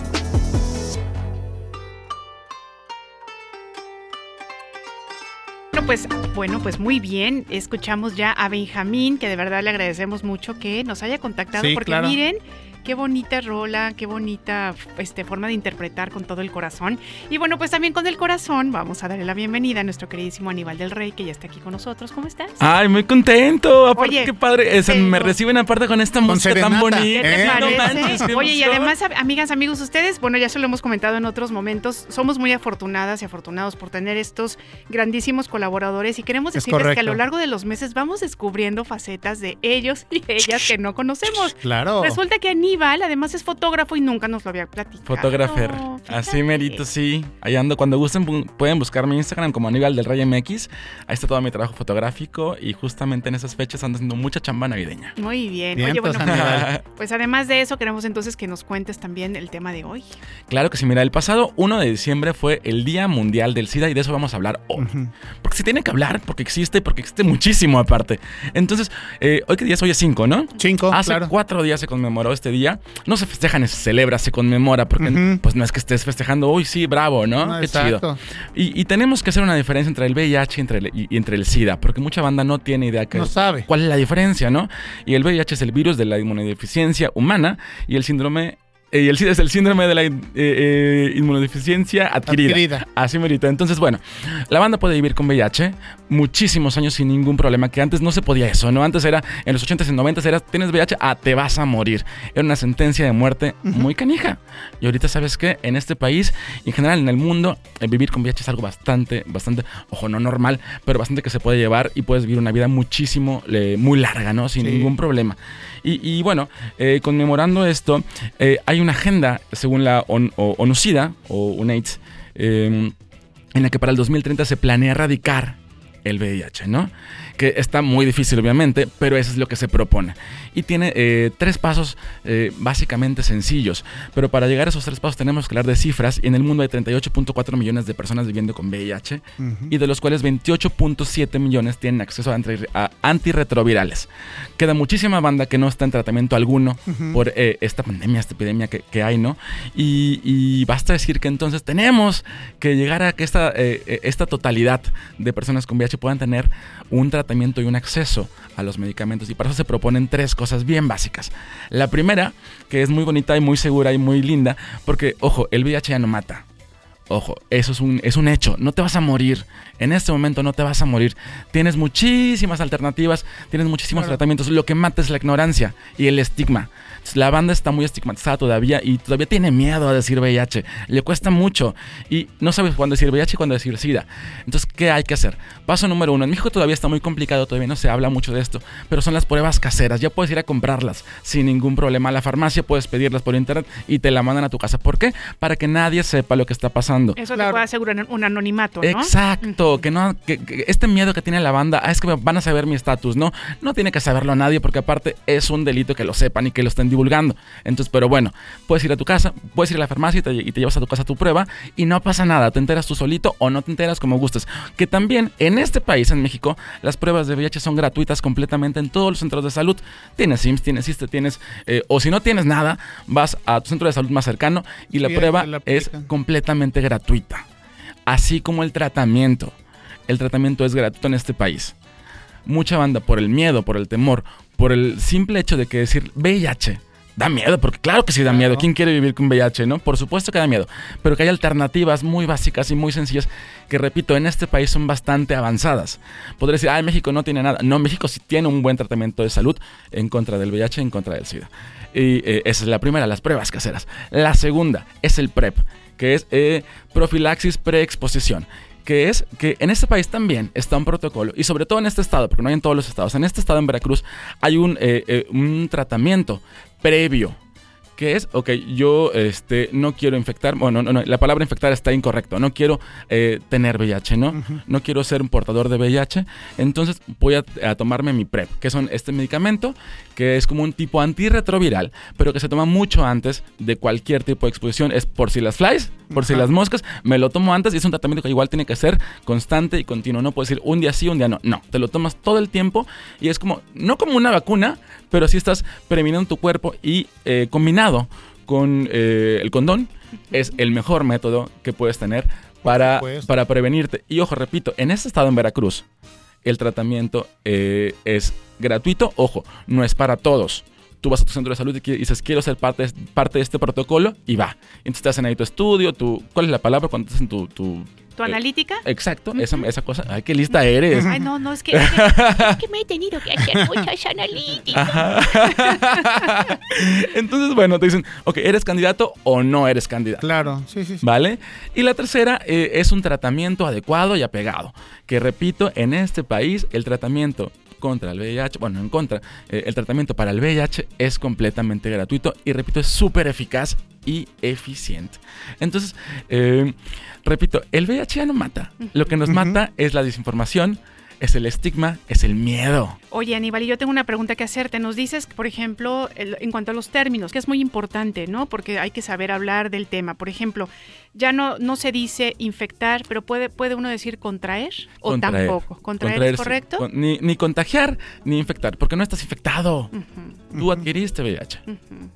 Pues, bueno, pues muy bien. Escuchamos ya a Benjamín, que de verdad le agradecemos mucho que nos haya contactado, Sí, porque claro. miren qué bonita rola, qué bonita este, forma de interpretar con todo el corazón. Y bueno, pues también con el corazón vamos a darle la bienvenida a nuestro queridísimo Aníbal del Rey, que ya está aquí con nosotros. ¿Cómo estás? Ay, muy contento. Aparte, Oye, qué padre. Sea, pero- me reciben aparte con esta música tan bonita. ¿Qué te ¿Eh? No parece? manches, Oye, y además, amigas, amigos, ustedes, bueno, ya se lo hemos comentado en otros momentos, somos muy afortunadas y afortunados por tener estos grandísimos colaboradores y queremos Es decirles que a lo largo de los meses vamos descubriendo facetas de ellos y ellas que no conocemos. Claro. Resulta que Aníbal además es fotógrafo y nunca nos lo había platicado. Fotografer. Fíjate. Así merito, sí. Ahí ando. Cuando gusten pueden buscar mi Instagram como Aníbal del Rey MX. Ahí está todo mi trabajo fotográfico y justamente en esas fechas ando haciendo mucha chamba navideña. Muy bien. Bien, Oye, pues, bueno, Aníbal. pues además de eso, queremos entonces que nos cuentes también el tema de hoy. Claro que sí, mira, el pasado 1 de diciembre fue el Día Mundial del SIDA y de eso vamos a hablar hoy. Porque se tiene que hablar, porque existe, porque existe muchísimo aparte. Entonces, eh, hoy que día es hoy es 5, ¿no? Cinco, Hace claro. cuatro días se conmemoró este día. No se festeja ni se celebra, se conmemora, porque pues no es que estés festejando, uy, sí, bravo, ¿no? Ah, Qué exacto. chido. Y, y tenemos que hacer una diferencia entre el VIH y entre el, y- y entre el SIDA, porque mucha banda no tiene idea que, No sabe. cuál es la diferencia, ¿no? Y el VIH es el virus de la inmunodeficiencia humana y el síndrome... eh, Y el SIDA es el síndrome de la eh, eh, inmunodeficiencia adquirida. Adquirida. Así merita. Entonces, bueno, la banda puede vivir con VIH muchísimos años sin ningún problema, que antes no se podía eso, ¿no? Antes era, en los 80s y 90s era, tienes VIH, ah, te vas a morir. Era una sentencia de muerte muy canija. Y ahorita, ¿sabes qué? En este país y en general en el mundo, el vivir con VIH es algo bastante, bastante, ojo, no normal, pero bastante que se puede llevar y puedes vivir una vida muchísimo, eh, muy larga, ¿no? Sin Sí. ningún problema. Y, bueno, eh, conmemorando esto, eh, hay una agenda, según la ON- o- ONU-SIDA o UNAIDS, eh, en la que para el 2030 se planea erradicar el VIH, ¿no? Que está muy difícil, obviamente, pero eso es lo que se propone. Y tiene eh, tres pasos eh, básicamente sencillos. Pero para llegar a esos tres pasos tenemos que hablar de cifras. Y en el mundo hay 38.4 millones de personas viviendo con VIH. Ujú. Y de los cuales 28.7 millones tienen acceso a, anti- a antirretrovirales. Queda muchísima banda que no está en tratamiento alguno Ujú. por eh, esta pandemia, esta epidemia que, que hay, ¿no? Y, y basta decir que entonces tenemos que llegar a que esta, eh, eh, esta totalidad de personas con VIH puedan tener un tratamiento y un acceso a los medicamentos. Y para eso se proponen tres cosas bien básicas. La primera, que es muy bonita y muy segura y muy linda, porque, ojo, el VIH ya no mata. Ojo, eso es un, es un hecho. No te vas a morir. En este momento no te vas a morir. Tienes muchísimas alternativas, tienes muchísimos Claro. tratamientos. Lo que mata es la ignorancia y el estigma. La banda está muy estigmatizada todavía y todavía tiene miedo a decir VIH. Le cuesta mucho y no sabes cuándo decir VIH y cuándo decir SIDA. Entonces, ¿qué hay que hacer? Paso número uno. En México todavía está muy complicado, todavía no se habla mucho de esto, pero son las pruebas caseras. Ya puedes ir a comprarlas sin ningún problema. A la farmacia puedes pedirlas por internet y te la mandan a tu casa. ¿Por qué? Para que nadie sepa lo que está pasando. Eso Claro. te puede asegurar un anonimato, ¿no? Exacto, que no, que, que este miedo que tiene la banda, ah, es que van a saber mi estatus, no, no tiene que saberlo nadie porque aparte es un delito que lo sepan y que lo estén divulgando. Entonces, pero bueno, puedes ir a tu casa, puedes ir a la farmacia y te, y te llevas a tu casa tu prueba y no pasa nada, te enteras tú solito o no te enteras como gustes. Que también en este país, en México, las pruebas de VIH son gratuitas completamente en todos los centros de salud. Tienes IMSS, tienes ISTE, tienes, eh, o si no tienes nada, vas a tu centro de salud más cercano y la Sí, prueba la es completamente gratuita así como el tratamiento. El tratamiento es gratuito en este país. Mucha banda por el miedo, por el temor, por el simple hecho de que decir VIH da miedo, porque claro que sí da Claro. miedo. ¿Quién quiere vivir con VIH, no? Por supuesto que da miedo, pero que hay alternativas muy básicas y muy sencillas que, repito, en este país son bastante avanzadas. Podría decir, ah, México no tiene nada. No, México sí tiene un buen tratamiento de salud en contra del VIH, en contra del SIDA. Y eh, esa es la primera, las pruebas caseras. La segunda es el PrEP, que es eh, profilaxis preexposición. que es que en este país también está un protocolo, y sobre todo en este estado, porque no hay en todos los estados, en este estado en Veracruz hay un, eh, eh, un tratamiento previo que es, ok, yo este, no quiero infectar, bueno, no, no, la palabra infectar está incorrecto, no quiero eh, tener VIH, ¿no? No quiero ser un portador de VIH, entonces voy a, a tomarme mi PrEP, que son este medicamento que es como un tipo antirretroviral, pero que se toma mucho antes de cualquier tipo de exposición, es por si las flies, por si las moscas, me lo tomo antes y es un tratamiento que igual tiene que ser constante y continuo, no puedes decir un día sí, un día no, no, te lo tomas todo el tiempo y es como, no como una vacuna, pero sí estás previniendo tu cuerpo y eh, combinado con eh, el condón es el mejor método que puedes tener para, para prevenirte. Y ojo, repito, en este estado en Veracruz, el tratamiento eh, es gratuito. Ojo, no es para todos. Tú vas a tu centro de salud y dices, quiero ser parte, parte de este protocolo y va. Entonces te hacen ahí tu estudio, tu... ¿Cuál es la palabra cuando te hacen tu... tu ¿Tu eh, analítica? Exacto, esa, esa cosa. Ay, qué lista eres. Ay, no, no, es que, es que, es que me he tenido que hacer muchas analíticas. Ajá. Entonces, bueno, te dicen, ok, ¿eres candidato o no eres candidato? Claro, sí, sí. sí. ¿Vale? Y la tercera eh, es un tratamiento adecuado y apegado. Que repito, en este país el tratamiento contra el VIH, bueno, en contra, eh, el tratamiento para el VIH es completamente gratuito y repito, es súper eficaz y eficiente. Entonces, eh, repito, el VIH ya no mata. Lo que nos mata es la desinformación, es el estigma, es el miedo. Oye, Aníbal, y yo tengo una pregunta que hacerte. Nos dices, por ejemplo, en cuanto a los términos, que es muy importante, ¿no? Porque hay que saber hablar del tema. Por ejemplo, ya no, no se dice infectar, pero puede, puede uno decir contraer o Contraer. tampoco. Contraer, Contraer, es correcto. Con- ni, ni contagiar ni infectar, porque no estás infectado. Tú adquiriste VIH.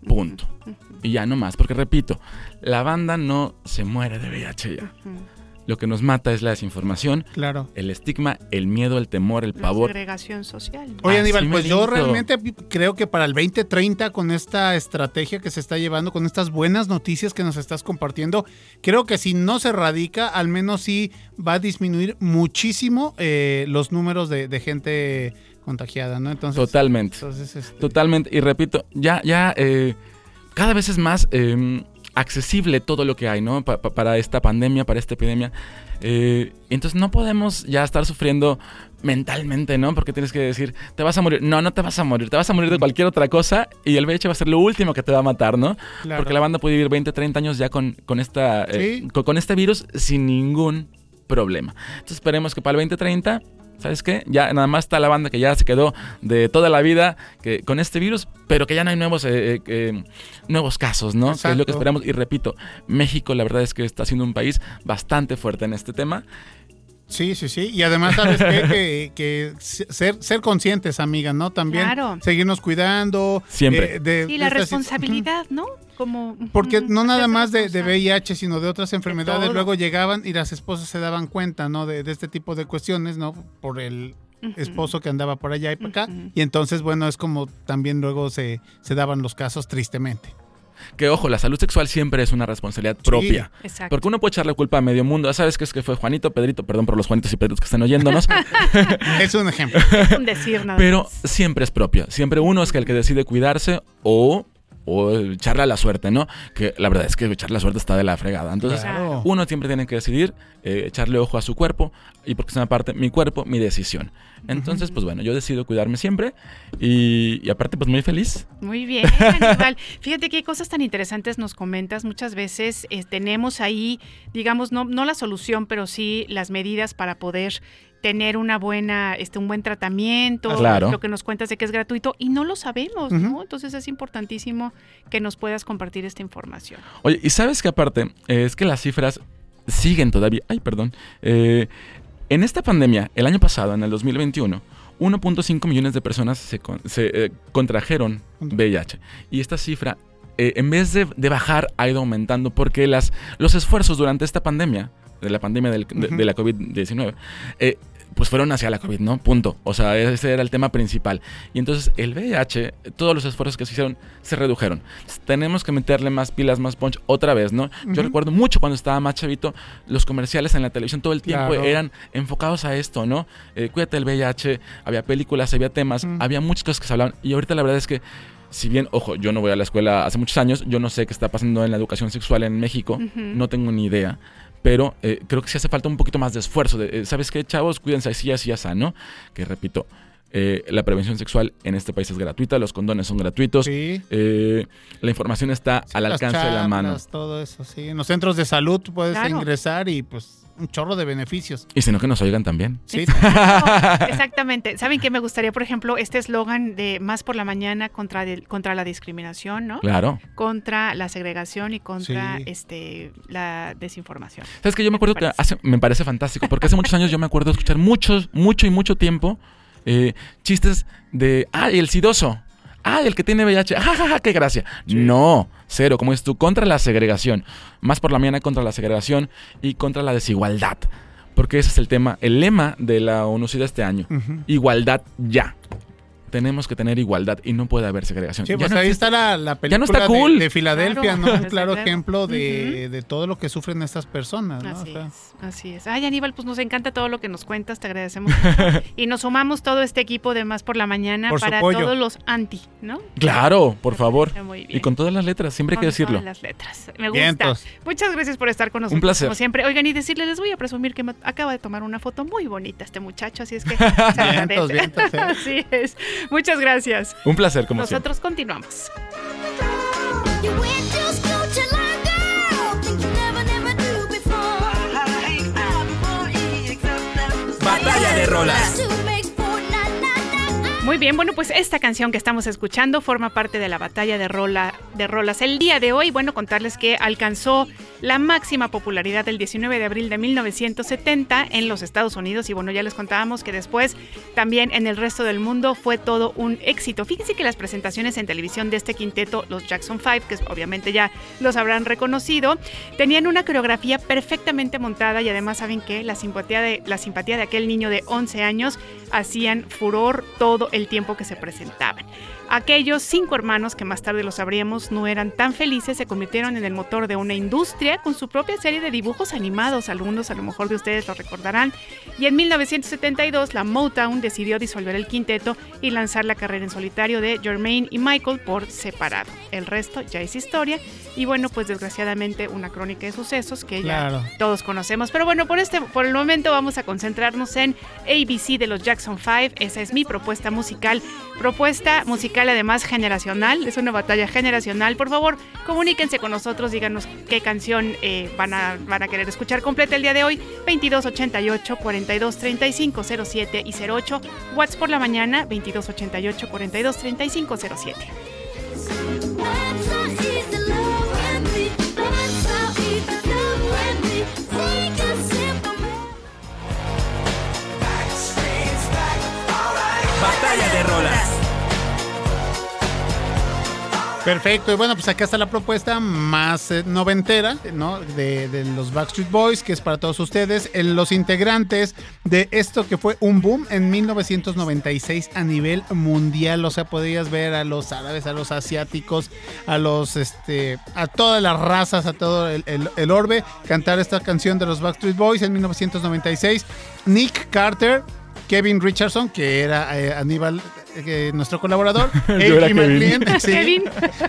Punto. Y ya no más, porque repito, la banda no se muere de VIH ya. Lo que nos mata es la desinformación, Claro. el estigma, el miedo, el temor, el La pavor. segregación social. Oye, Aníbal, pues yo realmente creo que para el 2030, con esta estrategia que se está llevando, con estas buenas noticias que nos estás compartiendo, creo que si no se radica, al menos sí va a disminuir muchísimo eh, los números de, de gente contagiada, ¿no? Entonces, Totalmente. entonces este, Totalmente. Y repito, ya, ya, eh, cada vez es más eh, accesible todo lo que hay, ¿no? Pa- pa- para esta pandemia, para esta epidemia. Eh, entonces no podemos ya estar sufriendo mentalmente, ¿no? Porque tienes que decir, te vas a morir. No, no te vas a morir. Te vas a morir de cualquier otra cosa y el VIH va a ser lo último que te va a matar, ¿no? claro. Porque la banda puede vivir 20, 30 años ya con, con, esta, eh, Sí. con, con este virus sin ningún problema. Entonces esperemos que para el 2030, ¿sabes qué? Ya nada más está la banda que ya se quedó de toda la vida que, con este virus, pero que ya no hay nuevos, eh, eh, nuevos casos, ¿no? Que es lo que esperamos. Y repito, México la verdad es que está siendo un país bastante fuerte en este tema. Sí, sí, sí. Y además, ¿sabes qué? Que, que ser, ser conscientes, amiga, ¿no? También Claro. seguirnos cuidando. Siempre. eh, de- de la responsabilidad, ¿no? Como, Porque no nada más de, de. VIH, sino de otras enfermedades, luego llegaban y las esposas se daban cuenta, ¿no? De, de este tipo de cuestiones, ¿no? Por el esposo que andaba por allá y por acá. Y entonces, bueno, es como también luego se, se daban los casos tristemente. Que ojo, la salud sexual siempre es una responsabilidad propia. Exacto. Porque uno puede echarle culpa a medio mundo. ¿Sabes qué es que fue Juanito, Pedrito? Perdón por los Juanitos y Pedritos que están oyéndonos. Es un ejemplo. Es un decir nada Pero más. siempre es propio. Siempre uno es que el que decide cuidarse o, o echarle a la suerte, ¿no? Que la verdad es que echarle a la suerte está de la fregada. Entonces, Claro. uno siempre tiene que decidir eh, echarle ojo a su cuerpo y porque es una parte, mi cuerpo, mi decisión. Entonces, pues bueno, yo decido cuidarme siempre y, y aparte, pues muy feliz. Muy bien, Aníbal. Fíjate qué cosas tan interesantes nos comentas. Muchas veces eh, tenemos ahí, digamos, no, no la solución, pero sí las medidas para poder tener una buena, este, un buen tratamiento, Claro. lo que nos cuentas de que es gratuito y no lo sabemos, ¿no? Entonces es importantísimo que nos puedas compartir esta información. Oye, y sabes que aparte, eh, es que las cifras siguen todavía. Ay, perdón. Eh, en esta pandemia, el año pasado, en el 2021, 1.5 millones de personas se, con- se, eh, contrajeron VIH. Y esta cifra, eh, en vez de, de bajar, ha ido aumentando porque las, los esfuerzos durante esta pandemia, de la pandemia del- de, de la COVID-19, eh, pues fueron hacia la COVID, ¿no? Punto. O sea, ese era el tema principal. Y entonces el VIH, todos los esfuerzos que se hicieron, se redujeron. Tenemos que meterle más pilas, más punch otra vez, ¿no? Yo Ujú. recuerdo mucho cuando estaba más chavito, los comerciales en la televisión todo el tiempo Claro. eran enfocados a esto, ¿no? Eh, cuídate del VIH, había películas, había temas, Mm. había muchas cosas que se hablaban. Y ahorita la verdad es que si bien, ojo, yo no voy a la escuela hace muchos años, yo no sé qué está pasando en la educación sexual en México, Ujú. no tengo ni idea. Pero eh, creo que sí hace falta un poquito más de esfuerzo. de, eh, ¿Sabes qué, chavos? Cuídense así, así, así, ¿no? Que repito, eh, la prevención sexual en este país es gratuita, los condones son gratuitos, Sí. eh, la información está al alcance de la mano. charlas, Todo eso, sí. En los centros de salud puedes Claro. ingresar y pues un chorro de beneficios. Y si no, que nos oigan también. Sí, Exacto, Exactamente. ¿Saben qué me gustaría, por ejemplo, este eslogan de más por la mañana contra, contra la discriminación, ¿no? Claro. Contra la segregación y contra Sí. este la desinformación. ¿Sabes que Yo me acuerdo que hace, me parece fantástico, porque hace muchos años yo me acuerdo de escuchar muchos, mucho y mucho tiempo eh, chistes de, ay, el sidoso, ay, el que tiene VIH, jajaja, qué gracia. No, cero, como es tú, contra la segregación, más por la mañana contra la segregación y contra la desigualdad, porque ese es el tema, el lema de la ONU de este año, igualdad ya. Tenemos que tener igualdad y no puede haber segregación. Sí, Ya pues no ahí existe. está la, la película Ya no está de- cool. de, Filadelfia, Claro, ¿no? Un claro ejemplo de, de todo lo que sufren estas personas, ¿no? O Así sea, es, así es. Ay, Aníbal, pues nos encanta todo lo que nos cuentas, te agradecemos. y nos sumamos todo este equipo de Más por la Mañana Por para todos los anti, ¿no? Claro, por favor. Muy bien. Y con todas las letras, siempre hay que Con decirlo. todas las letras. Me gusta. Vientos. Muchas gracias por estar con nosotros. Un placer. Como siempre. Oigan, y decirles, les voy a presumir que me acaba de tomar una foto muy bonita este muchacho, así es que. Vientos, vientos, ¿eh? Así es. Muchas gracias. Un placer, como siempre. Nosotros continuamos. You went to Muy bien, bueno, pues esta canción que estamos escuchando forma parte de la batalla de, rola, de rolas. El día de hoy, bueno, contarles que alcanzó la máxima popularidad el 19 de abril de 1970 en los Estados Unidos y bueno, ya les contábamos que después también en el resto del mundo fue todo un éxito. Fíjense que las presentaciones en televisión de este quinteto, los Jackson 5, que obviamente ya los habrán reconocido, tenían una coreografía perfectamente montada y además saben que la simpatía de, la simpatía de aquel niño de 11 años hacían furor todo el tiempo que se presentaban. Aquellos cinco hermanos que más tarde lo sabríamos no eran tan felices, se convirtieron en el motor de una industria con su propia serie de dibujos animados, algunos a lo mejor de ustedes lo recordarán, y en 1972 la Motown decidió disolver el quinteto y lanzar la carrera en solitario de Jermaine y Michael por separado. El resto ya es historia y bueno, pues desgraciadamente una crónica de sucesos que ya Claro. todos conocemos. Pero bueno, por este por el momento vamos a concentrarnos en ABC de los Jackson 5. Esa es mi propuesta musical. Propuesta musical además generacional. Es una batalla generacional. Por favor, comuníquense con nosotros. Díganos qué canción eh, van, a, van a querer escuchar completa el día de hoy. 2288 4235 07 y 08. Watts por la mañana 2288 4235 07. Perfecto, y bueno, pues acá está la propuesta más eh, noventera, ¿no? De, los Backstreet Boys, que es para todos ustedes, los integrantes de esto que fue un boom en 1996 a nivel mundial. O sea, podías ver a los árabes, a los asiáticos, a los, este, a todas las razas, a todo el, el- el orbe, cantar esta canción de los Backstreet Boys en 1996. Nick Carter. Kevin Richardson, que era eh, Aníbal, eh, nuestro colaborador. Sí. Kevin.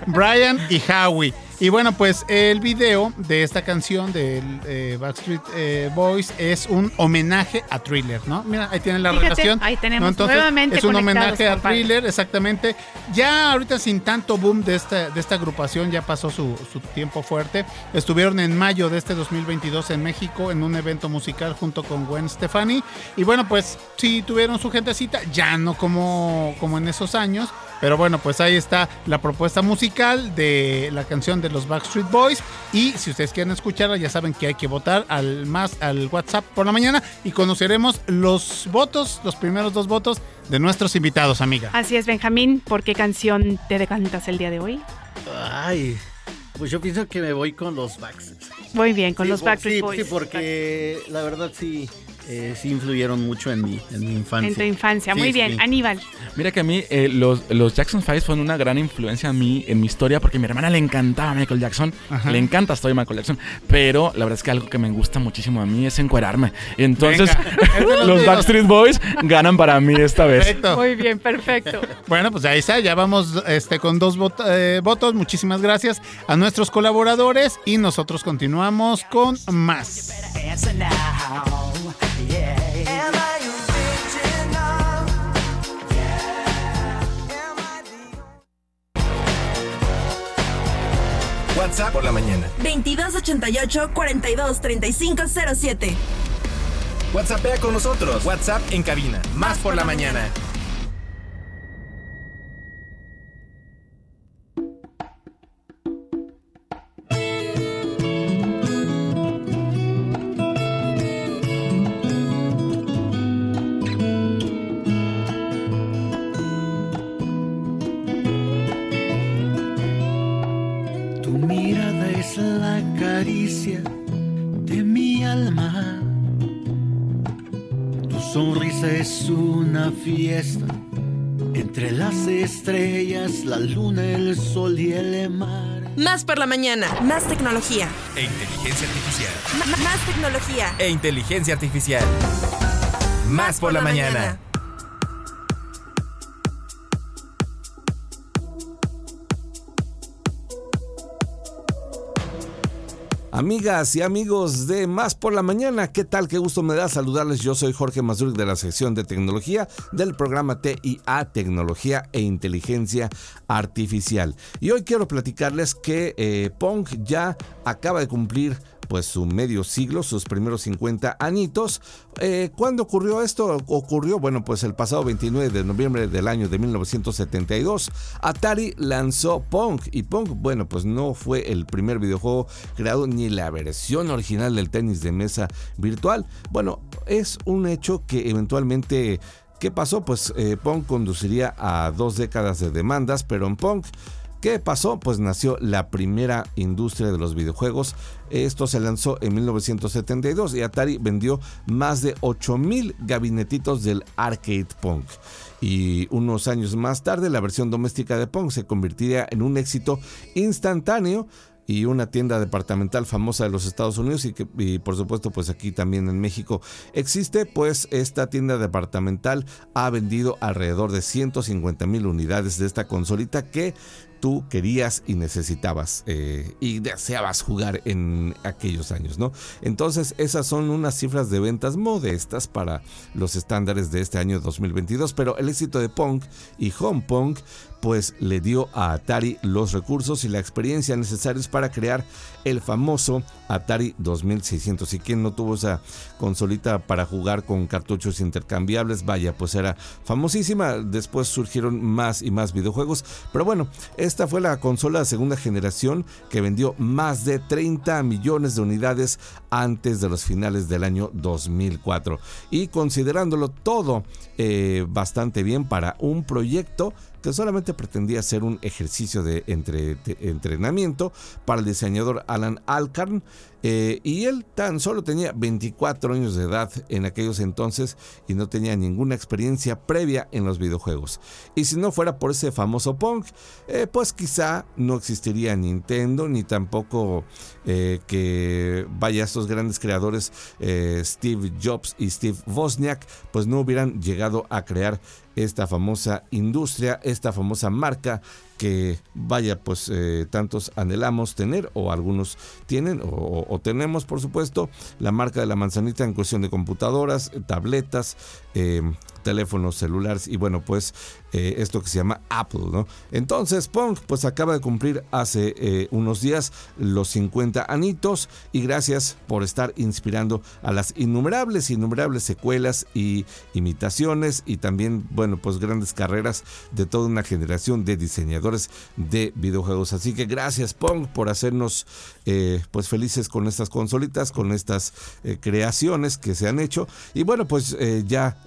Brian y Howie. Y bueno, pues el video de esta canción del eh, Backstreet eh, Boys es un homenaje a Thriller, ¿no? Mira, ahí tienen la Fíjate, relación. ahí tenemos ¿no? Entonces, nuevamente es un homenaje a compadre. Thriller, exactamente. Ya ahorita sin tanto boom de esta, de esta agrupación, ya pasó su, su tiempo fuerte. Estuvieron en mayo de este 2022 en México en un evento musical junto con Gwen Stefani. Y bueno, pues sí tuvieron su gentecita, ya no como, como en esos años. Pero bueno, pues ahí está la propuesta musical de la canción de los Backstreet Boys. Y si ustedes quieren escucharla, ya saben que hay que votar al más al WhatsApp por la mañana y conoceremos los votos, los primeros dos votos de nuestros invitados, amiga. Así es, Benjamín. ¿Por qué canción te decantas el día de hoy? Ay, pues yo pienso que me voy con los Backs. Muy bien, con Sí, los Backstreet sí, Boys. Sí, porque la verdad sí, eh, sí influyeron mucho en mi, en mi infancia. En tu infancia. Sí, Muy bien. sí. Aníbal. Mira que a mí eh, los, los Jackson 5 fueron una gran influencia a mí en mi historia porque a mi hermana le encantaba Michael Jackson. Ajá. Le encanta estoy Michael Jackson. Pero la verdad es que algo que me gusta muchísimo a mí es encuerarme. Entonces, Venga, es de los. Backstreet Boys ganan para mí esta vez. Perfecto. Muy bien, perfecto. Bueno, pues ahí está, ya vamos este, con dos vot- eh, votos. Muchísimas gracias a nuestros colaboradores y nosotros continuamos con más. WhatsApp por la mañana. 2288 42 35 07. WhatsAppea con nosotros. WhatsApp en cabina. Más por la mañana. Caricia de mi alma. Tu sonrisa es una fiesta entre las estrellas, la luna, el sol y el mar. Más por la mañana. Más tecnología. E inteligencia artificial. M- más tecnología. E inteligencia artificial. Más por la mañana. Amigas y amigos de Más por la Mañana, ¿qué tal? Qué gusto me da saludarles. Yo soy Jorge Mazurk de la sección de tecnología del programa TIA, Tecnología e Inteligencia Artificial. Y hoy quiero platicarles que eh, Pong ya acaba de cumplir pues su medio siglo, sus primeros 50 añitos. Eh, ¿Cuándo ocurrió esto? Ocurrió, bueno, pues el pasado 29 de noviembre del año de 1972. Atari lanzó Pong y Pong, bueno, pues no fue el primer videojuego creado ni la versión original del tenis de mesa virtual. Bueno, es un hecho que eventualmente... ¿Qué pasó? Pues eh, Pong conduciría a dos décadas de demandas, pero en Pong ¿Qué pasó? Pues nació la primera industria de los videojuegos. Esto se lanzó en 1972 y Atari vendió más de 8000 gabinetitos del Arcade Punk. Y unos años más tarde, la versión doméstica de Pong se convertiría en un éxito instantáneo y una tienda departamental famosa de los Estados Unidos y que y por supuesto pues aquí también en México existe pues esta tienda departamental ha vendido alrededor de 150 mil unidades de esta consolita que tú querías y necesitabas eh, y deseabas jugar en aquellos años, ¿no? Entonces esas son unas cifras de ventas modestas para los estándares de este año 2022, pero el éxito de Pong y Home Pong pues le dio a Atari los recursos y la experiencia necesarios para crear el famoso Atari 2600. Y quien no tuvo esa consolita para jugar con cartuchos intercambiables, vaya, pues era famosísima. Después surgieron más y más videojuegos. Pero bueno, esta fue la consola de segunda generación que vendió más de 30 millones de unidades antes de los finales del año 2004. Y considerándolo todo eh, bastante bien para un proyecto que solamente pretendía ser un ejercicio de, entre- entrenamiento para el diseñador Alan Alcorn. Eh, y él tan solo tenía 24 años de edad en aquellos entonces y no tenía ninguna experiencia previa en los videojuegos. Y si no fuera por ese famoso Pong, eh, pues quizá no existiría Nintendo ni tampoco eh, que vaya estos grandes creadores Steve Jobs y Steve Wozniak pues no hubieran llegado a crear esta famosa industria, esta famosa marca que vaya pues eh, tantos anhelamos tener o algunos tienen o, o tenemos por supuesto la marca de la manzanita en cuestión de computadoras, tabletas, eh, teléfonos celulares y bueno pues eh, esto que se llama Apple, ¿no? Entonces Pong pues acaba de cumplir hace eh, unos días los 50 anitos y gracias por estar inspirando a las innumerables, innumerables secuelas y imitaciones y también bueno pues grandes carreras de toda una generación de diseñadores de videojuegos. Así que gracias Pong por hacernos eh, pues felices con estas consolitas, con estas creaciones que se han hecho y bueno pues ya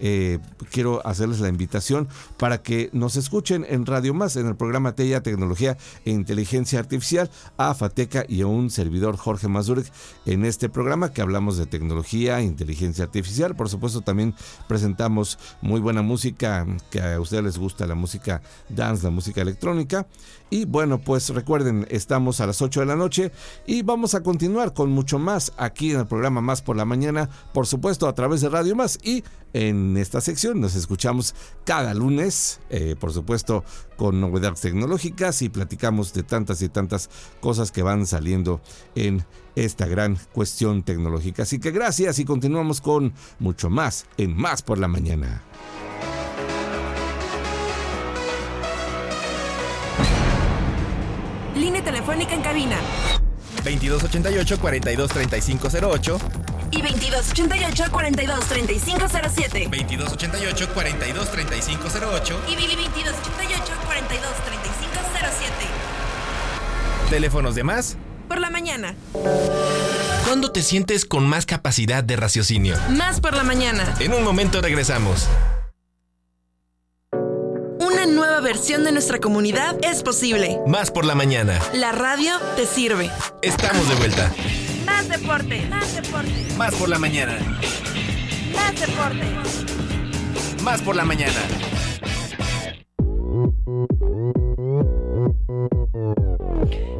quiero hacerles la invitación para que nos escuchen en Radio Más, en el programa TEIA Tecnología e Inteligencia Artificial, a Fateca y a un servidor Jorge Mazurek en este programa que hablamos de tecnología e inteligencia artificial. Por supuesto, también presentamos muy buena música, que a ustedes les gusta la música dance, la música electrónica. Y bueno, pues recuerden, estamos a las 8 de la noche y vamos a continuar con mucho más aquí en el programa Más por la Mañana, por supuesto a través de Radio Más y en esta sección nos escuchamos cada lunes, eh, por supuesto con novedades tecnológicas y platicamos de tantas y tantas cosas que van saliendo en esta gran cuestión tecnológica. Así que gracias y continuamos con mucho más en Más por la Mañana. Línea telefónica en cabina 2288-423508. y 2288-423507. 2288-423508. Y 2288-423507. Teléfonos de más. Por la mañana. ¿Cuándo te sientes con más capacidad de raciocinio? Más por la mañana. En un momento regresamos. Una nueva versión de nuestra comunidad es posible. Más por la mañana. La radio te sirve. Estamos de vuelta. Más deporte. Más deporte. Más por la mañana. Más deporte. Más por la mañana.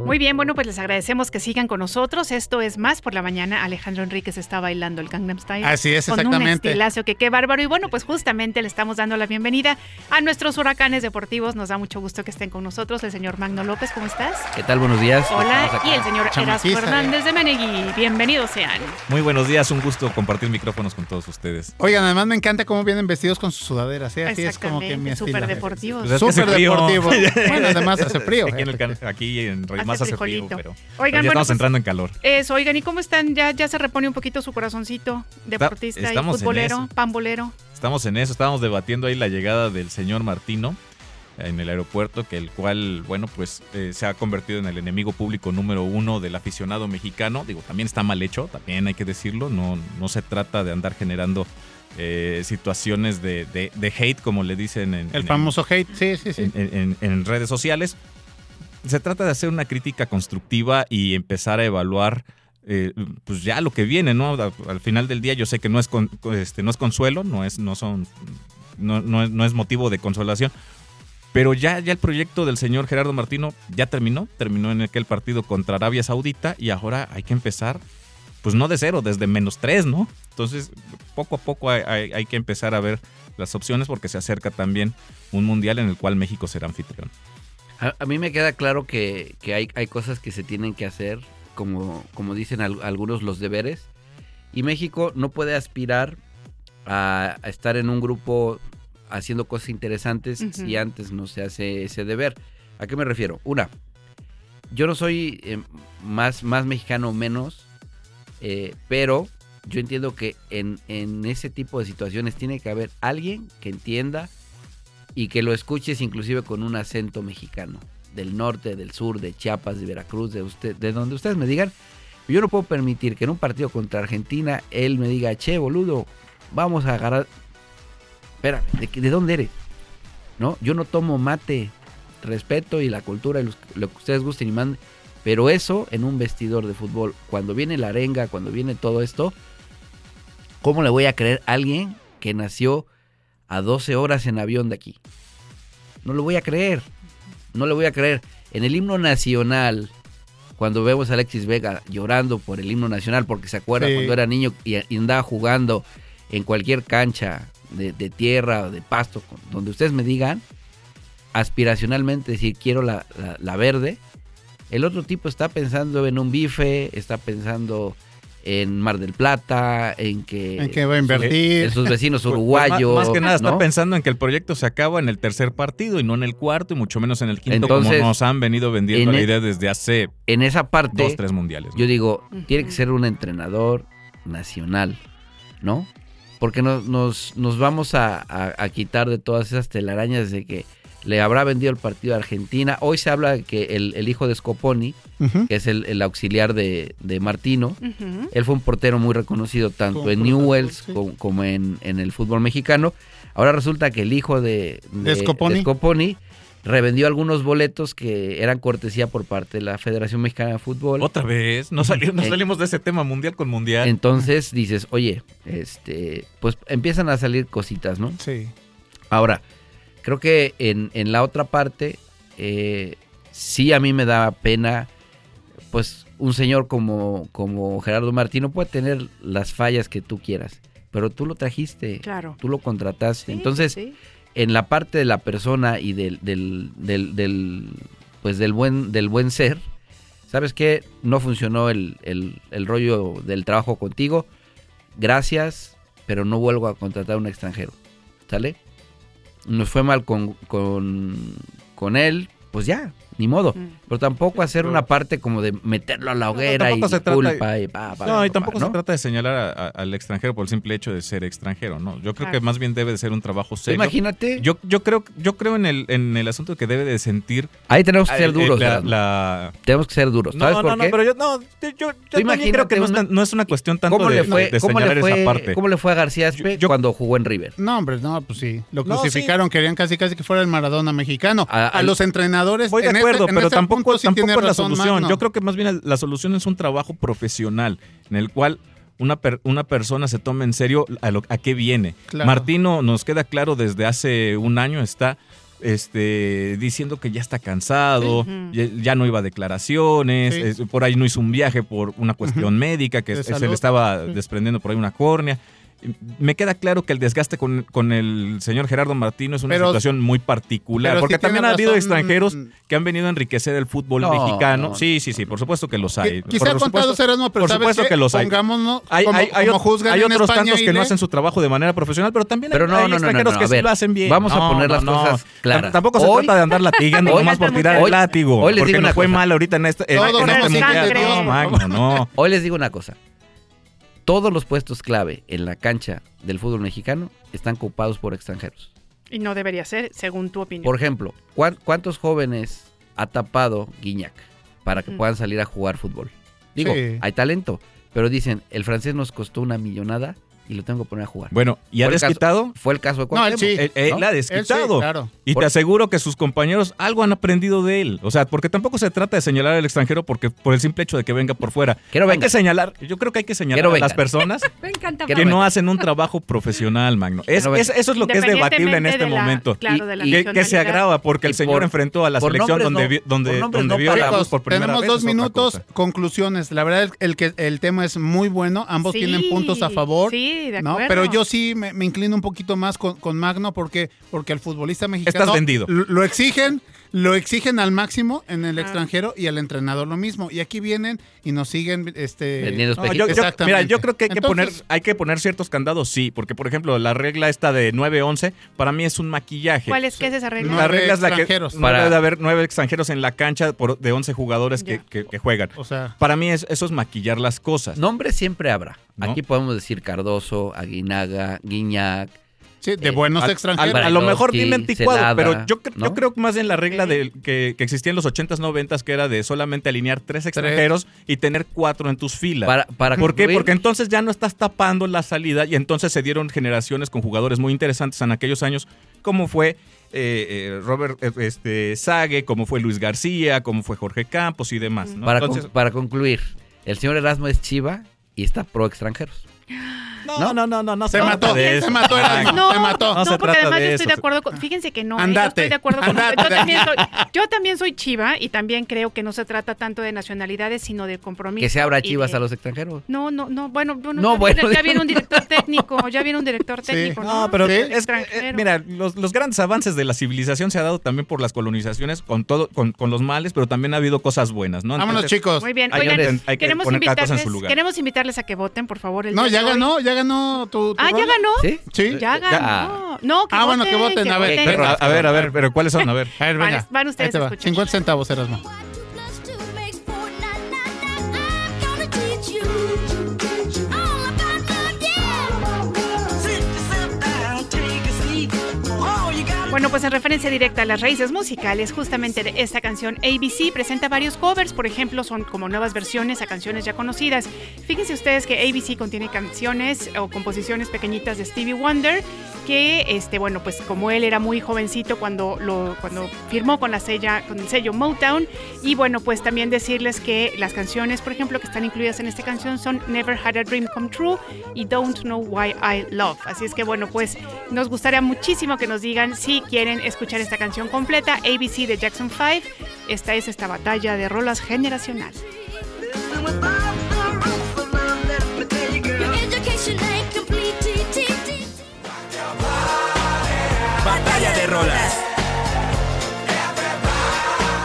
Muy bien, bueno, pues les agradecemos que sigan con nosotros. Esto es Más por la Mañana. Alejandro Enríquez está bailando el Gangnam Style. Así es, Con un exactamente. estilazo que qué bárbaro. Y bueno, pues justamente le estamos dando la bienvenida a nuestros huracanes deportivos. Nos da mucho gusto que estén con nosotros. El señor Magno López, ¿cómo estás? ¿Qué tal? Buenos días. Hola. Y el señor Erasmo Hernández de Menegui. Bienvenidos sean. Muy buenos días, un gusto compartir micrófonos con todos ustedes. Oigan, además me encanta cómo vienen vestidos con sus sudaderas, ¿eh? Así es como que mi estilo. súper deportivos. Pues Súper frío. deportivo. Bueno, además hace frío. Aquí en, el can- aquí en Rey Hace más frijolito. pero, pero Oigan, ya bueno, estamos pues- entrando en calor. Eso, oigan, ¿y cómo están? Ya, ya se repone un poquito su corazoncito deportista y futbolero, pambolero. Estamos en eso, estábamos debatiendo ahí la llegada del señor Martino en el aeropuerto, que el cual, bueno, pues eh, se ha convertido en el enemigo público número uno del aficionado mexicano. Digo, también está mal hecho, también hay que decirlo, no, no se trata de andar generando eh, situaciones de, de- de hate, como le dicen en, El en- famoso hate, sí, sí, sí. en, en- en redes sociales. Se trata de hacer una crítica constructiva y empezar a evaluar eh, pues ya lo que viene, ¿no? Al, al final del día yo sé que no es, con- este, no es consuelo, no es, no son, no, no no es motivo de consolación, pero ya, ya el proyecto del señor Gerardo Martino ya terminó, terminó en aquel partido contra Arabia Saudita y ahora hay que empezar, pues no de cero, desde menos tres, ¿no? Entonces, poco a poco hay que empezar a ver las opciones porque se acerca también un mundial en el cual México será anfitrión. A, a mí me queda claro que, que hay, hay cosas que se tienen que hacer, como, como dicen al- algunos los deberes, y México no puede aspirar a, a estar en un grupo haciendo cosas interesantes si antes no se hace ese deber. ¿A qué me refiero? Una, yo no soy eh, más, más mexicano o menos, eh, pero yo entiendo que en, en ese tipo de situaciones tiene que haber alguien que entienda y que lo escuches inclusive con un acento mexicano, del norte, del sur, de Chiapas, de Veracruz, de usted, de donde ustedes me digan. Yo no puedo permitir que en un partido contra Argentina él me diga, che, boludo, vamos a agarrar. Espérame, ¿de, de dónde eres? ¿No? Yo no tomo mate, respeto y la cultura y los- lo que ustedes gusten y manden. Pero eso en un vestidor de fútbol, cuando viene la arenga, cuando viene todo esto, ¿cómo le voy a creer a alguien que nació a 12 horas en avión de aquí? No lo voy a creer. No le voy a creer. En el himno nacional, cuando vemos a Alexis Vega llorando por el himno nacional, porque se acuerda Sí. cuando era niño y, andaba jugando en cualquier cancha de, de tierra o de pasto, donde ustedes me digan, aspiracionalmente decir quiero la, la- la verde, el otro tipo está pensando en un bife, está pensando en Mar del Plata, en que, En que va a invertir. en sus vecinos Pues, uruguayos. más, más que nada está ¿no? pensando en que el proyecto se acaba en el tercer partido y no en el cuarto y mucho menos en el quinto Entonces, como nos han venido vendiendo en la e- idea desde hace En esa parte, dos, tres mundiales. ¿no? yo digo, tiene que ser un entrenador nacional, ¿no? Porque nos, nos, nos vamos a, a- a quitar de todas esas telarañas de que le habrá vendido el partido a Argentina. Hoy se habla de que el, el hijo de Scoponi, que es el, el auxiliar de, de Martino, él fue un portero muy reconocido tanto Como en Newells sí. como, como en, en el fútbol mexicano. Ahora resulta que el hijo de, De Scoponi. Scoponi revendió algunos boletos que eran cortesía por parte de la Federación Mexicana de Fútbol. Otra vez, no, sali- no Eh, salimos de ese tema mundial con mundial. Entonces dices, oye, este, pues empiezan a salir cositas, ¿no? Sí. Ahora, creo que en, en la otra parte, eh, sí a mí me da pena, pues un señor como, como Gerardo Martino puede tener las fallas que tú quieras, pero tú lo trajiste, Claro. tú lo contrataste. Sí, Entonces, sí. en la parte de la persona y del, del, del, del, pues del buen, del buen ser, ¿sabes qué? No funcionó el, el, el rollo del trabajo contigo. Gracias, pero no vuelvo a contratar a un extranjero. ¿Sale? Nos fue mal con, con, con él, pues ya, ni modo. Mm. Pero tampoco hacer una parte como de meterlo a la hoguera y se trata- culpa y pa, pa, No, y pa, tampoco ¿no? se trata de señalar a- a- al extranjero por el simple hecho de ser extranjero, ¿no. Yo creo Claro. que más bien debe de ser un trabajo serio. Imagínate. Yo, yo creo, yo creo en el, en el asunto que debe de sentir. Ahí tenemos que ser eh, duros, la- Tenemos que ser duros. ¿Sabes No, por no, no, pero yo, no, yo, yo- también imagínate creo que no, es una- tan- no es una cuestión tanto ¿Cómo de, le fue, de cómo le señalar fue- esa parte. cómo le fue a García Aspe yo- cuando jugó en River? No, hombre, no, pues sí. Lo No, crucificaron, querían casi casi que fuera el Maradona mexicano. A- los entrenadores. Voy de en acuerdo, este- pero tampoco, sí tampoco es la solución. Yo creo que más bien la solución es un trabajo profesional en el cual una, per- una persona se tome en serio a, lo, a qué viene. Claro. Martino nos queda claro desde hace un año está este diciendo que ya está cansado, ya, ya no iba a declaraciones, Sí. es- por ahí no hizo un viaje por una cuestión médica, que se le estaba desprendiendo por ahí una córnea. Me queda claro que el desgaste con, con el señor Gerardo Martino es una Pero- situación muy particular, porque tiene también ha habido razón, extranjeros que han venido a enriquecer el fútbol No, mexicano. no. Sí, sí, sí, por supuesto que los hay. Qui- Quizá por contados supuesto, Erasmo, pero por ¿sabes supuesto qué? que los hay. Pongámonos Hay, como, hay- hay como juzgan hay en otros España tantos que no hacen su trabajo de manera profesional, pero también hay, Pero no, hay no, no, extranjeros no, no, que sí lo hacen bien. vamos a No, poner no, las no. cosas claras. Tam- Tampoco se trata de andar latigando nomás por tirar el látigo. porque una fue mal ahorita en este, este mundial. No, no. Hoy les digo una cosa. Todos los puestos clave en la cancha del fútbol mexicano están ocupados por extranjeros. Y no debería ser, según tu opinión. Por ejemplo, ¿cuán- ¿cuántos jóvenes ha tapado Guiñac para que Ujú. puedan salir a jugar fútbol? Digo, Sí. hay talento, pero dicen, el francés nos costó una millonada y lo tengo que poner a jugar. Bueno, ¿y ha caso- desquitado? Fue el caso de No, él Cuauhtémoc. sí. Él, él ¿no? la ha Él sí, desquitado. claro. Y Por- te aseguro que sus compañeros algo han aprendido de él. O sea, porque tampoco se trata de señalar al extranjero porque por el simple hecho de que venga por fuera. Hay que señalar, yo creo que hay que señalar a las personas Me encanta. Que no hacen un trabajo profesional, Magno. Es, eso es lo que es debatible en este la- momento. claro, de la Y- Que, que se agrava porque el señor por- enfrentó a la selección nombres donde, no- donde, donde no vio la luz por primera tenemos vez. dos es otra minutos, conclusiones. La verdad, el, el que el tema es muy bueno. Ambos tienen puntos a favor. Sí, de ¿no? Pero yo sí me, me inclino un poquito más con, con Magno porque, porque al futbolista mexicano Estás vendido. Lo, lo exigen, lo exigen al máximo en el Ah. extranjero y al entrenador lo mismo. Y aquí vienen y nos siguen este Vendiendo No, yo, mira, yo creo que hay que, Entonces- poner, hay que poner ciertos candados, sí, porque por ejemplo la regla esta de 9-11 para mí es un maquillaje. ¿Cuál es, qué es esa regla? La regla es la que Para- debe haber nueve extranjeros en la cancha por, de 11 jugadores que, que- que juegan. O sea, Para mí es- eso es maquillar las cosas. Nombres siempre habrá. ¿No? Aquí podemos decir Cardoso, Aguinaga, Guiñac. Sí, de Eh, buenos extranjeros. a lo mejor dime anticuado, pero yo, ¿no? yo creo que más bien la regla de, que, que existía en los 80s, 90s, que era de solamente alinear tres extranjeros y tener cuatro en tus filas. Para, para ¿Por qué? Porque entonces ya no estás tapando la salida y entonces se dieron generaciones con jugadores muy interesantes en aquellos años, como fue eh, eh, Robert este, Sague, como fue Luis García, como fue Jorge Campos y demás. ¿no? para, con- para concluir, el señor Erasmo es Chiva y está pro extranjeros. no, no, no, no, no Se trata mató, de se mató, Erasmo. No, Te mató. No no, se porque además de yo estoy de se- acuerdo con, fíjense que no, ¿eh? yo Andate, estoy de acuerdo con andate. yo también soy, yo también soy chiva y también creo que no se trata tanto de nacionalidades sino de compromiso. Que se abra Chivas de- a los extranjeros. No, no, no, bueno, bueno, No, ya, bueno, ya digo- viene un director técnico, ya viene un director Sí. técnico, ¿no? No, pero Sí. es, eh, Extranjero. mira, los, los grandes avances de la civilización se ha dado también por las colonizaciones, con todo, con, con los males, pero también ha habido cosas buenas, ¿no? Vámonos, chicos. Muy bien, Hay que oigan, hay que queremos poner cada cosa en invitarles, su lugar. queremos invitarles a que voten, por favor. El No, ya ganó, ya ganó tu, tu Ah, ya rola. ganó. ¿Sí? Sí. Ya ganó. No, que Ah, bueno, que voten, a ver, Pero, voten. a, ver, a ver, pero ¿cuáles son? A ver. A ver, Van- venga. van ustedes Ahí te va. escuchar. 50 centavos, Erasmo. Bueno, pues en referencia directa a las raíces musicales, justamente de esta canción ABC presenta varios covers, por ejemplo, son como nuevas versiones a canciones ya conocidas. Fíjense ustedes que ABC contiene canciones o composiciones pequeñitas de Stevie Wonder, que este bueno, pues como él era muy jovencito cuando lo cuando firmó con la sella con el sello Motown y bueno, pues también decirles que las canciones, por ejemplo, que están incluidas en esta canción son Never Had a Dream Come True y Don't Know Why I Love. Así es que bueno, pues nos gustaría muchísimo que nos digan si quieren escuchar esta canción completa, ABC de Jackson 5. Esta es esta batalla de rolas generacional. Batalla de rolas.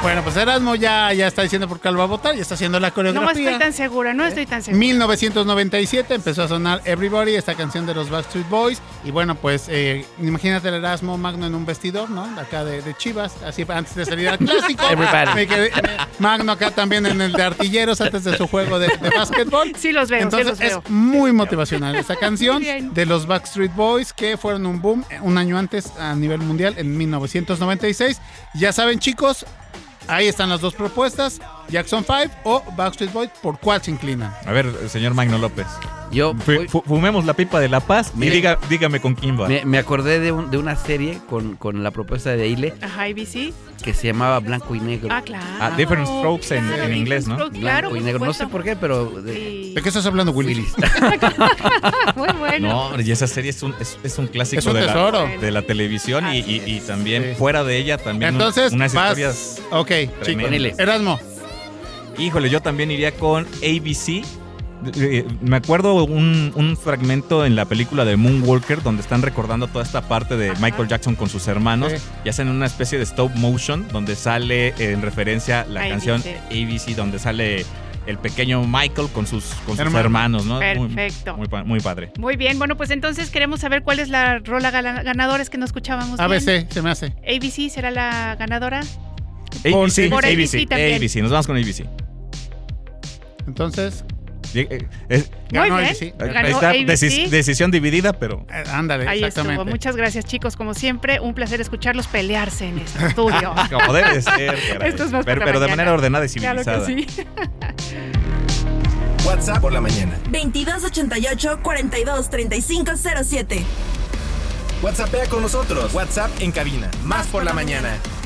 Bueno, pues Erasmo ya, ya está diciendo por qué lo va a votar, ya está haciendo la No coreografía. estoy tan segura, no estoy tan segura. 1997 empezó a sonar Everybody, esta canción de los Backstreet Boys. Y bueno, pues eh, imagínate el Erasmo Magno en un vestidor, ¿no? Acá de, de Chivas, así antes de salir al clásico. Everybody. Me quedé- eh, Magno acá también en el de artilleros antes de su juego de, de básquetbol. Sí los veo, sí Entonces los veo. es muy motivacional esta canción de los Backstreet Boys que fueron un boom eh, un año antes a nivel mundial en 1996. Ya saben chicos, ahí están las dos propuestas, Jackson 5 o Backstreet Boys, ¿por cuál se inclinan? A ver, señor Magno López. Yo Fu- fu- fumemos la pipa de la paz y diga, dígame con quién va. me, me acordé de, un- de una serie con, con la propuesta de Ile Ajá, ABC. que se llamaba Blanco y Negro. Ah, claro. Ah, Different Strokes en, Claro, en inglés, ¿no? Strokes, Claro, Blanco y Negro. No sé por qué, pero... de- Sí. ¿De qué estás hablando, Willy? Willis. Muy bueno. No, y esa serie es un, es, es un clásico Es un de. La, de la televisión y, y- y también Sí. fuera de ella también Entonces, unas vas- historias. Ok, chicos. Erasmo. Híjole, yo también iría con ABC. Eh, Me acuerdo un, un fragmento en la película de Moonwalker donde están recordando toda esta parte de Ajá. Michael Jackson con sus hermanos Sí. y hacen una especie de stop motion donde sale en referencia la ABC. canción ABC donde sale el pequeño Michael con sus, con sus Hermano. hermanos, ¿no? Muy- Perfecto. Muy, pa- muy padre. Muy bien, bueno, pues entonces queremos saber cuál es la rola ganadora, es que no escuchábamos bien. ABC, se me hace. ABC será la ganadora. ABC, Por ABC, ABC. ABC, nos vamos con ABC. Entonces, Eh, Muy ganó bien. ABC. Ganó está, ABC. deci- decisión dividida, pero Eh, Ándale, Ahí exactamente. estuvo. Muchas gracias, chicos. Como siempre, un placer escucharlos pelearse en este estudio. como debe de ser. caray. Esto es más por pero, la pero de mañana. manera ordenada y Claro civilizada. que sí. WhatsApp por la mañana. 2288 42 35 07. WhatsAppea con nosotros. WhatsApp en cabina. Más por la mañana. You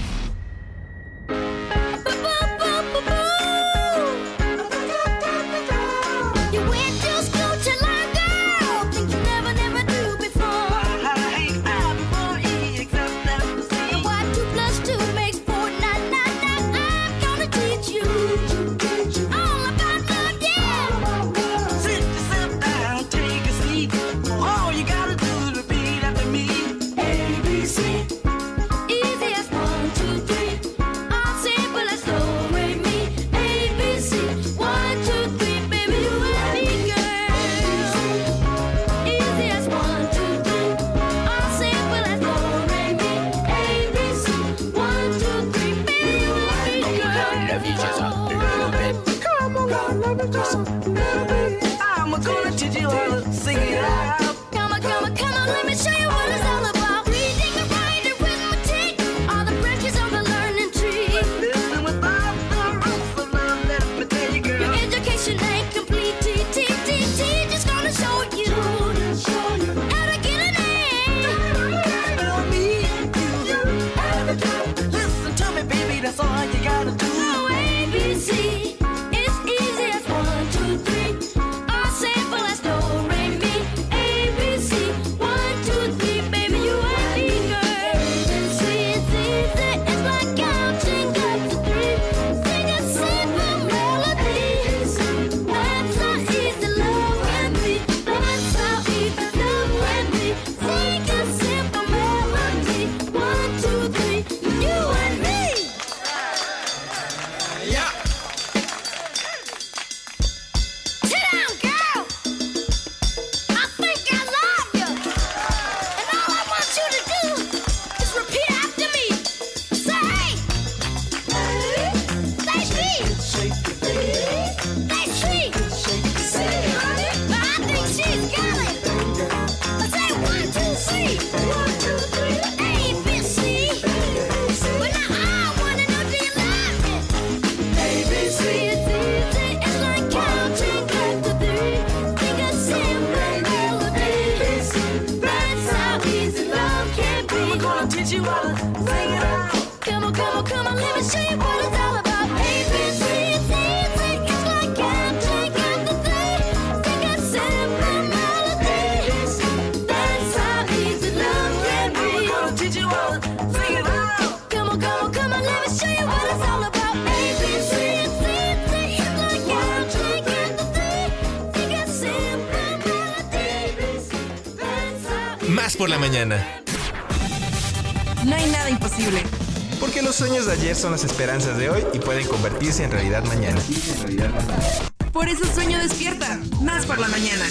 all por la mañana. No hay nada imposible. Porque los sueños de ayer son las esperanzas de hoy y pueden convertirse en realidad mañana. Por eso sueño despierta. Más por la mañana.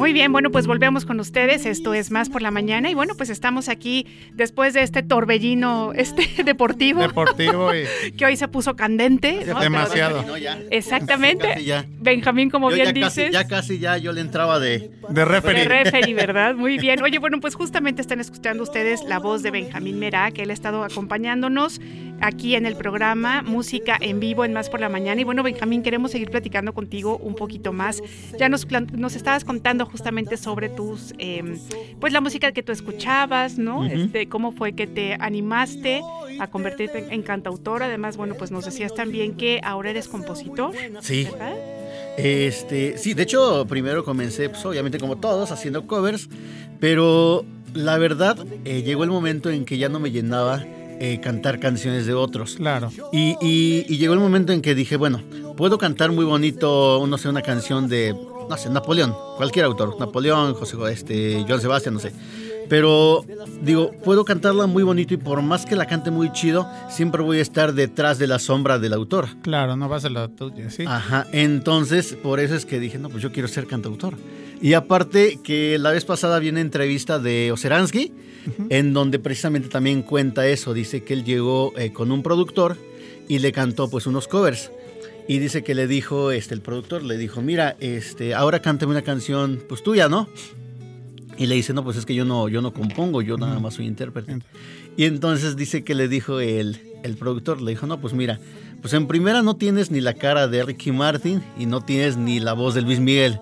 Muy bien, bueno, pues volvemos con ustedes. Esto es Más por la Mañana. Y bueno, pues estamos aquí después de este torbellino este deportivo. Deportivo y que hoy se puso candente. ¿no? demasiado. No, ya. Exactamente. Casi ya. Benjamín, como Yo bien ya casi, dices. ya casi ya yo le entraba de... De De referee. referee, ¿verdad? Muy bien. Oye, bueno, pues justamente están escuchando ustedes la voz de Benjamín Merá, que él ha estado acompañándonos aquí en el programa Música en Vivo en Más por la Mañana. Y bueno, Benjamín, queremos seguir platicando contigo un poquito más. Ya nos, nos estabas contando justamente sobre tus, eh, pues la música que tú escuchabas, ¿no? Este, cómo fue que te animaste a convertirte en, en cantautor. Además, bueno, pues nos decías también que ahora eres compositor. Sí. ¿verdad? Este, sí, de hecho, primero comencé, pues obviamente como todos, haciendo covers, pero la verdad, eh, llegó el momento en que ya no me llenaba eh, cantar canciones de otros. Claro. Y, y- y llegó el momento en que dije, bueno, puedo cantar muy bonito, no sé, una canción de, no sé, Napoleón, cualquier autor, Napoleón, José, este, Joan Sebastián, no sé. Pero digo, puedo cantarla muy bonito y por más que la cante muy chido, siempre voy a estar detrás de la sombra del autor. Claro, no va a la tuya, sí. Ajá, entonces por eso es que dije, no, pues yo quiero ser cantautor. Y aparte que la vez pasada vi una entrevista de Oseransky, en donde precisamente también cuenta eso, dice que él llegó eh, con un productor y le cantó pues unos covers. Y dice que le dijo, este, el productor le dijo, mira, este, ahora cántame una canción pues tuya, ¿no? Y le dice, no, pues es que yo no, yo no compongo, yo nada más soy intérprete. Y entonces dice que le dijo el, el productor, le dijo, no, pues mira, pues en primera no tienes ni la cara de Ricky Martin y no tienes ni la voz de Luis Miguel.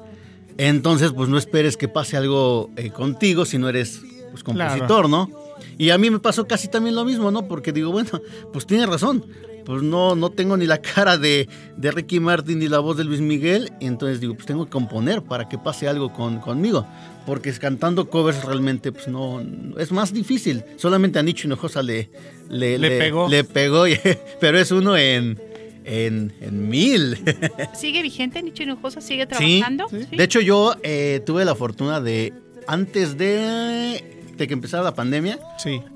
Entonces, pues no esperes que pase algo eh, contigo si no eres pues, compositor, ¿no? Y a mí me pasó casi también lo mismo, ¿no? Porque digo, bueno, pues tiene razón. Pues no, no tengo ni la cara de, de Ricky Martin ni la voz de Luis Miguel. Y entonces digo, pues tengo que componer para que pase algo con, conmigo. Porque cantando covers realmente pues no, es más difícil. Solamente a Nicho Hinojosa le, le, Le pegó. le pegó, y- pero es uno en, en, en mil. ¿Sigue vigente Nicho Hinojosa? ¿Sigue Sí. trabajando? De hecho, yo eh, tuve la fortuna de, antes de, de que empezara la pandemia,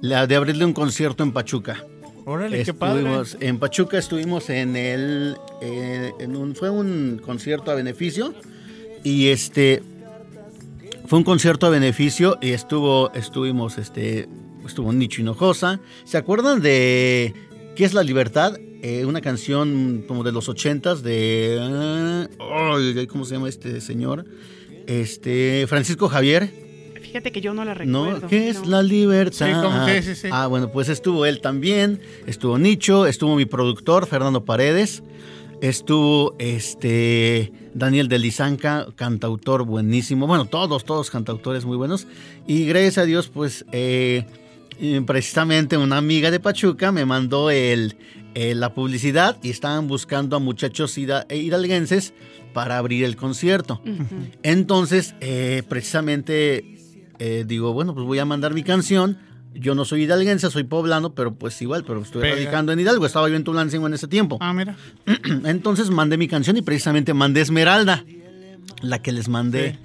la de abrirle un concierto en Pachuca. Órale, qué padre. En Pachuca estuvimos en el, eh, fue un concierto a beneficio y este, fue un concierto a beneficio y estuvo, estuvimos, este, estuvo Nicho Hinojosa. ¿Se acuerdan de qué es la libertad? Eh, una canción como de los ochentas de, ay, ¿cómo se llama este señor? Este, Francisco Javier. Fíjate que yo no la recuerdo. ¿No? ¿Qué es la libertad? Sí, como- sí, sí, sí. Ah, bueno, pues estuvo él también, estuvo Nicho, estuvo mi productor, Fernando Paredes, estuvo este Daniel de Lizanca, cantautor buenísimo, bueno, todos, todos cantautores muy buenos, y gracias a Dios, pues eh, eh, precisamente una amiga de Pachuca me mandó el, eh, la publicidad y estaban buscando a muchachos hida- hidalguenses para abrir el concierto. Entonces, eh, precisamente eh, digo, bueno, pues voy a mandar mi canción. Yo no soy hidalguense, soy poblano, pero pues igual, pero estoy Pega. radicando en Hidalgo. Estaba yo en Tulancingo en ese tiempo. Ah, mira. Entonces mandé mi canción y precisamente mandé Esmeralda, la que les mandé.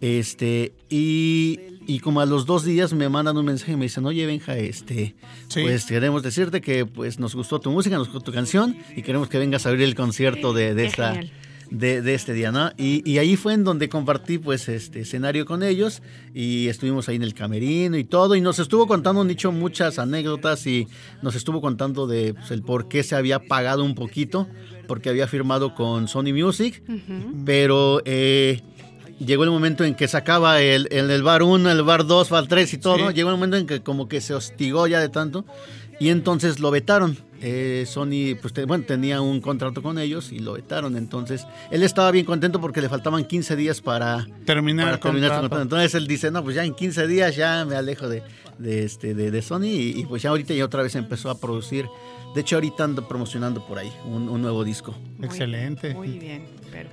Este, y, y como a los dos días me mandan un mensaje y me dicen, oye, Benja, este, Sí. pues queremos decirte que pues nos gustó tu música, nos gustó tu canción y queremos que vengas a abrir el concierto de, de esta, genial. De, de este día, ¿no? Y, y ahí fue en donde compartí pues este escenario con ellos y estuvimos ahí en el camerino y todo. Y nos estuvo contando Nicho muchas anécdotas y nos estuvo contando de pues, el por qué se había pagado un poquito porque había firmado con Sony Music, pero eh, llegó el momento en que sacaba el, el, el bar 1, el bar 2, bar 3 y todo, Sí. llegó el momento en que como que se hostigó ya de tanto y entonces lo vetaron. Eh, Sony, pues te- bueno, tenía un contrato con ellos y lo vetaron. Entonces, él estaba bien contento porque le faltaban 15 días para Terminar para terminar su contrato. Entonces él dice, no, pues ya en 15 días ya me alejo de, de, este, de, de Sony y, y pues ya ahorita ya otra vez empezó a producir. De hecho, ahorita ando promocionando por ahí un, un nuevo disco. Excelente. Muy bien.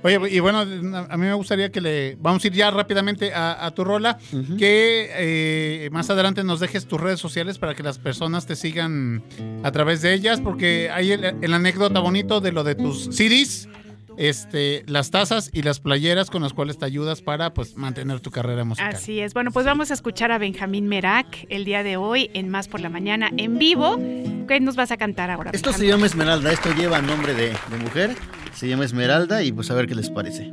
Oye, y bueno, a mí me gustaría que le. Vamos a ir ya rápidamente a, a tu rola. Que eh, más adelante nos dejes tus redes sociales para que las personas te sigan a través de ellas. Porque hay el, el anécdota bonito de lo de tus CDs. Este, las tazas y las playeras con las cuales te ayudas para pues mantener tu carrera musical. Así es. Bueno, pues vamos a escuchar a Benjamín Merak el día de hoy en Más por la Mañana en vivo. ¿Qué nos vas a cantar ahora? Esto se llama Esmeralda, esto lleva nombre de, de mujer, se llama Esmeralda y pues a ver qué les parece.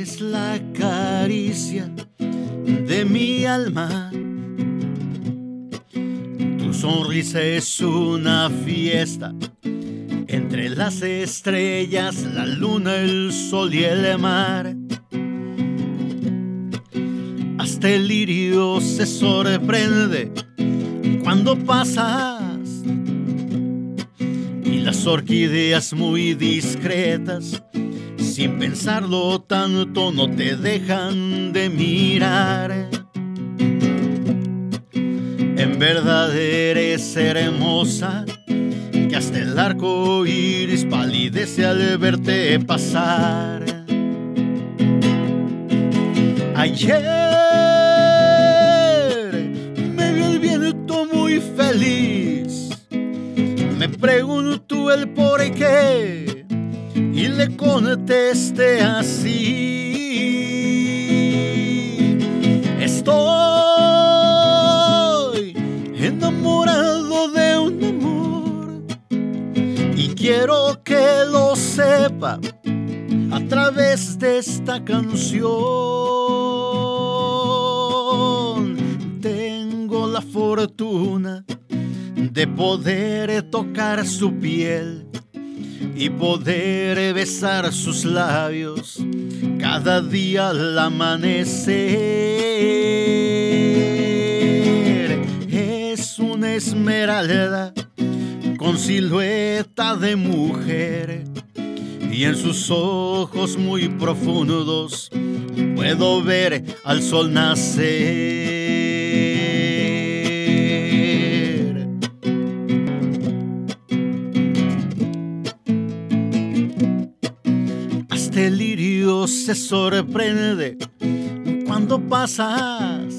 Es la caricia de mi alma. Tu sonrisa es una fiesta entre las estrellas, la luna, el sol y el mar. Hasta el lirio se sorprende cuando pasas y las orquídeas muy discretas, sin pensarlo tanto, no te dejan de mirar. En verdad eres hermosa, que hasta el arco iris palidece al verte pasar. Ayer me vio el viento muy feliz. Me preguntó el por qué le contesté así. Estoy enamorado de un amor y quiero que lo sepa a través de esta canción. Tengo la fortuna de poder tocar su piel y poder besar sus labios cada día al amanecer. Es una esmeralda con silueta de mujer y en sus ojos muy profundos puedo ver al sol nacer. El lirio se sorprende cuando pasas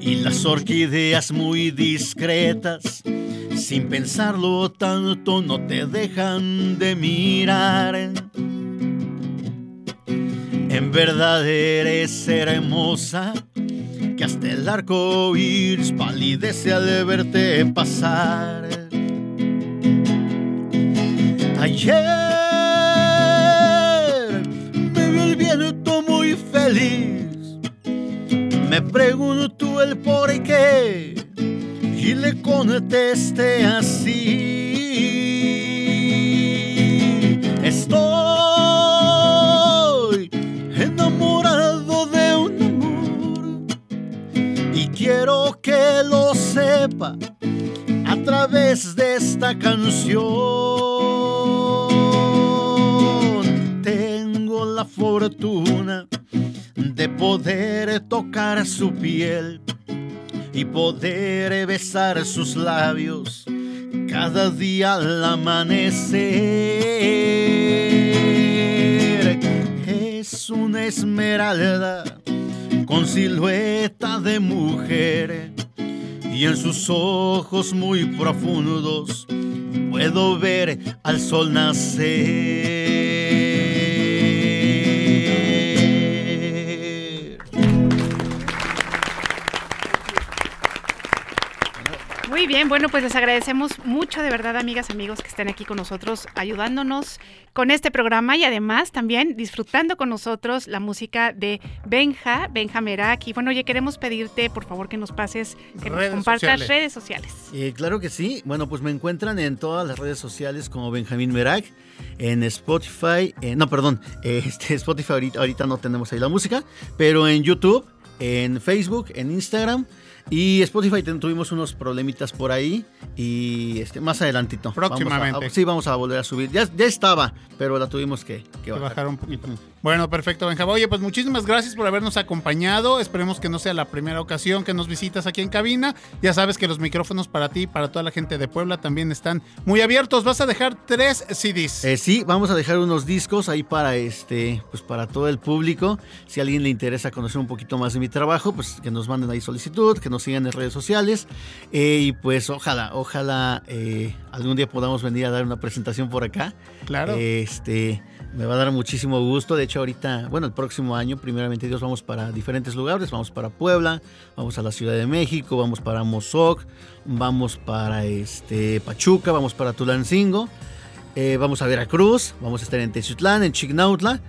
y las orquídeas muy discretas sin pensarlo tanto no te dejan de mirar. En verdad eres hermosa, que hasta el arco iris palidece al verte pasar. Ayer viento muy feliz, me preguntó el por qué y le contesté así. Estoy enamorado de un amor y quiero que lo sepa a través de esta canción. Fortuna de poder tocar su piel y poder besar sus labios cada día al amanecer. Es una esmeralda con silueta de mujer y en sus ojos muy profundos puedo ver al sol nacer. Muy bien, bueno, pues les agradecemos mucho de verdad, amigas, amigos, que estén aquí con nosotros, ayudándonos con este programa y además también disfrutando con nosotros la música de Benja, Benja Merak. Y bueno, oye, queremos pedirte, por favor, que nos pases, que nos compartas sociales. redes sociales. Eh, claro que sí. Bueno, pues me encuentran en todas las redes sociales como Benjamín Merak, en Spotify, eh, no, perdón, eh, este, Spotify ahorita, ahorita no tenemos ahí la música, pero en YouTube, en Facebook, en Instagram, Y Spotify tuvimos unos problemitas por ahí y este más adelantito. Vamos a- Próximamente. sí, vamos a volver a subir. Ya, ya estaba, pero la tuvimos que, que Que bajar. bajar un poquito. Bueno, perfecto, Benjamín. Oye, pues muchísimas gracias por habernos acompañado. Esperemos que no sea la primera ocasión que nos visitas aquí en cabina. Ya sabes que los micrófonos para ti y para toda la gente de Puebla también están muy abiertos. Vas a dejar tres CDs. Eh, sí, vamos a dejar unos discos ahí para este, pues para todo el público. Si a alguien le interesa conocer un poquito más de mi trabajo, pues que nos manden ahí solicitud, que nos sigan en redes sociales. Eh, y pues ojalá, ojalá eh, algún día podamos venir a dar una presentación por acá. Claro. Este, me va a dar muchísimo gusto. De hecho, ahorita, bueno, el próximo año, primeramente Dios, vamos para diferentes lugares. Vamos para Puebla, vamos a la Ciudad de México, vamos para Mozoc, vamos para este, Pachuca, vamos para Tulancingo. Eh, vamos a Veracruz, vamos a estar en Teziutlán, en Chignautla.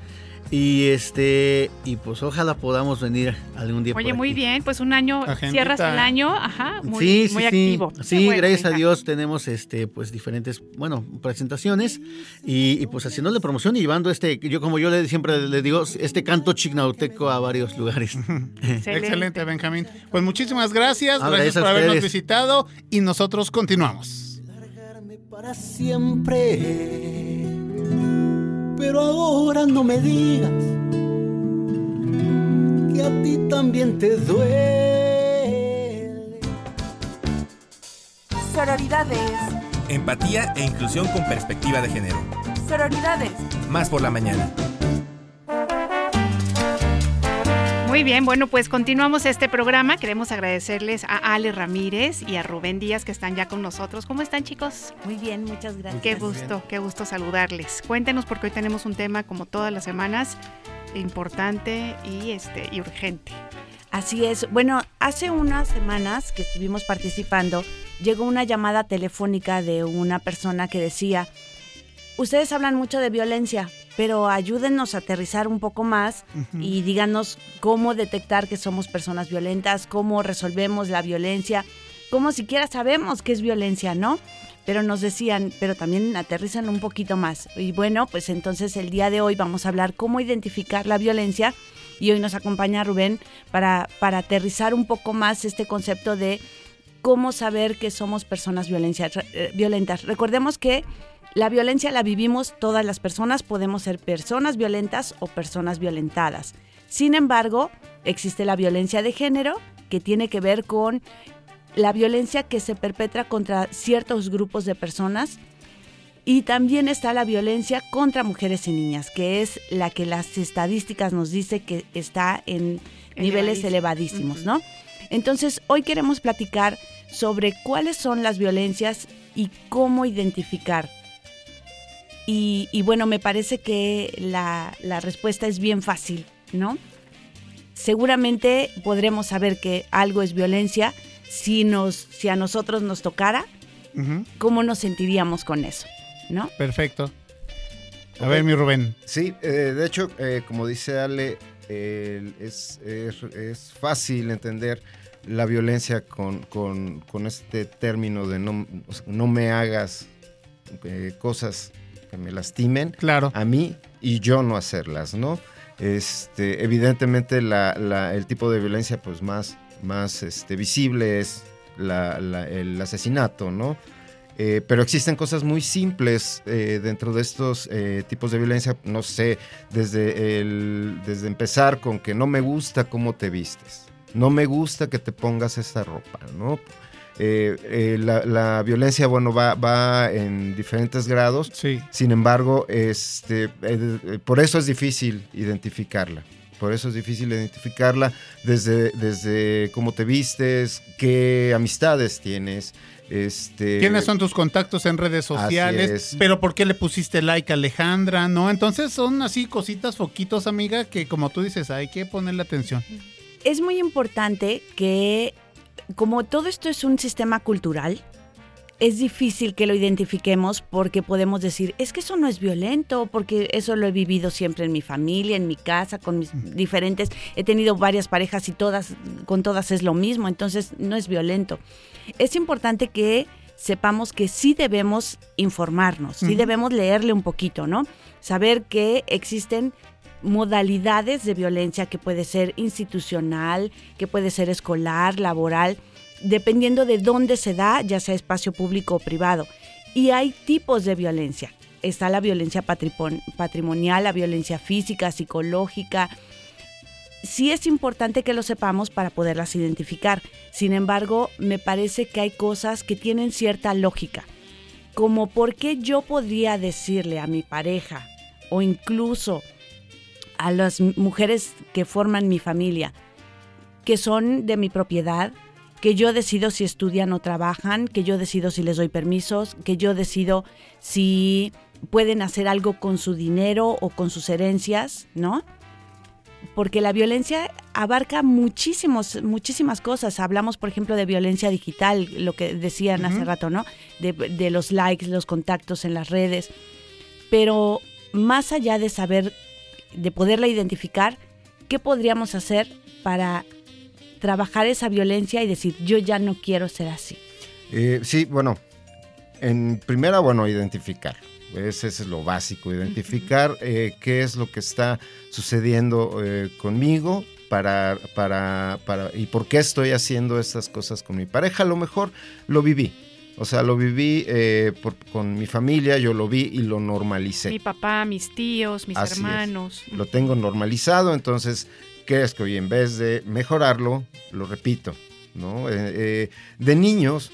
Y este, y pues ojalá podamos venir algún día. Oye, por muy aquí. bien, pues un año, Agendita. cierras el año, ajá, muy, sí, sí, muy sí. activo. Sí, bueno, gracias a. Dios tenemos este, pues diferentes, bueno, presentaciones y, y, pues haciéndole promoción y llevando este, yo como yo le siempre le digo, este canto chignauteco a varios lugares. Excelente. Benjamín. Pues muchísimas gracias. Ah, gracias por habernos visitado y nosotros continuamos. para siempre. Pero ahora no me digas que a ti también te duele. Sororidades. Empatía e inclusión con perspectiva de género. Sororidades. Más por la mañana. Muy bien, bueno, pues continuamos este programa. Queremos agradecerles a Ale Ramírez y a Rubén Díaz que están ya con nosotros. ¿Cómo están, chicos? Muy bien, muchas gracias. Qué gusto, qué gusto saludarles. Cuéntenos porque hoy tenemos un tema como todas las semanas importante y este y urgente. Así es. Bueno, hace unas semanas que estuvimos participando, llegó una llamada telefónica de una persona que decía, ustedes hablan mucho de violencia, pero ayúdennos a aterrizar un poco más y díganos cómo detectar que somos personas violentas, cómo resolvemos la violencia, cómo siquiera sabemos qué es violencia, ¿no? Pero nos decían, pero también aterrizan un poquito más. Y bueno, pues entonces el día de hoy vamos a hablar cómo identificar la violencia y hoy nos acompaña Rubén para, para aterrizar un poco más este concepto de cómo saber que somos personas violencia- eh, violentas. Recordemos que la violencia la vivimos todas las personas, podemos ser personas violentas o personas violentadas. Sin embargo, existe la violencia de género que tiene que ver con la violencia que se perpetra contra ciertos grupos de personas y también está la violencia contra mujeres y niñas, que es la que las estadísticas nos dice que está en niveles Elevadísimo. elevadísimos, ¿no? Entonces, hoy queremos platicar sobre cuáles son las violencias y cómo identificar. Y, y bueno, me parece que la, la respuesta es bien fácil, ¿no? Seguramente podremos saber que algo es violencia si, nos, si a nosotros nos tocara, cómo nos sentiríamos con eso, ¿no? Perfecto. A ver, mi Rubén. Sí, eh, de hecho, eh, como dice Ale, eh, es, es- es fácil entender la violencia con, con- con este término de no, no me hagas eh, cosas que me lastimen claro. a mí y yo no hacerlas, ¿no? Este, evidentemente la- la- el tipo de violencia pues más, más este, visible es la- el asesinato, ¿no? Eh, pero existen cosas muy simples eh, dentro de estos eh, tipos de violencia, no sé, desde, el, desde empezar con que no me gusta cómo te vistes, no me gusta que te pongas esta ropa, ¿no? Eh, eh, la, la violencia, bueno, va, va en diferentes grados, sin embargo, este, eh, por eso es difícil identificarla. Por eso es difícil identificarla desde, desde cómo te vistes, qué amistades tienes, este, ¿Quiénes son tus contactos en redes sociales? es. Pero ¿por qué le pusiste like a Alejandra? ¿No? Entonces son así cositas, foquitos, amiga, que como tú dices, hay que ponerle atención. Es muy importante que, como todo esto es un sistema cultural, es difícil que lo identifiquemos porque podemos decir, es que eso no es violento, porque eso lo he vivido siempre en mi familia, en mi casa, con mis diferentes, he tenido varias parejas y todas, con todas es lo mismo, entonces no es violento. Es importante que sepamos que sí debemos informarnos, sí debemos leerle un poquito, ¿no? Saber que existen modalidades de violencia que puede ser institucional, que puede ser escolar, laboral, dependiendo de dónde se da, ya sea espacio público o privado. Y hay tipos de violencia. Está la violencia patrimonial, la violencia física, psicológica. Sí es importante que lo sepamos para poderlas identificar. Sin embargo, me parece que hay cosas que tienen cierta lógica. Como por qué yo podría decirle a mi pareja o incluso a las mujeres que forman mi familia, que son de mi propiedad, que yo decido si estudian o trabajan, que yo decido si les doy permisos, que yo decido si pueden hacer algo con su dinero o con sus herencias, ¿no? Porque la violencia abarca muchísimos, muchísimas cosas. Hablamos, por ejemplo, de violencia digital, lo que decían hace rato, ¿no? De, de los likes, los contactos en las redes. Pero más allá de saber, de poderla identificar, ¿qué podríamos hacer para trabajar esa violencia y decir, yo ya no quiero ser así? Eh, sí, bueno, en primera, bueno, identificar. Ese es lo básico, identificar eh, qué es lo que está sucediendo eh, conmigo para, para, para, y por qué estoy haciendo estas cosas con mi pareja. A lo mejor lo viví. O sea, lo viví eh, por- con mi familia, yo lo vi y lo normalicé. Mi papá, mis tíos, mis Así es. hermanos. Lo tengo normalizado, entonces, ¿qué es que hoy en vez de mejorarlo, lo repito? ¿no? Eh, eh, de niños,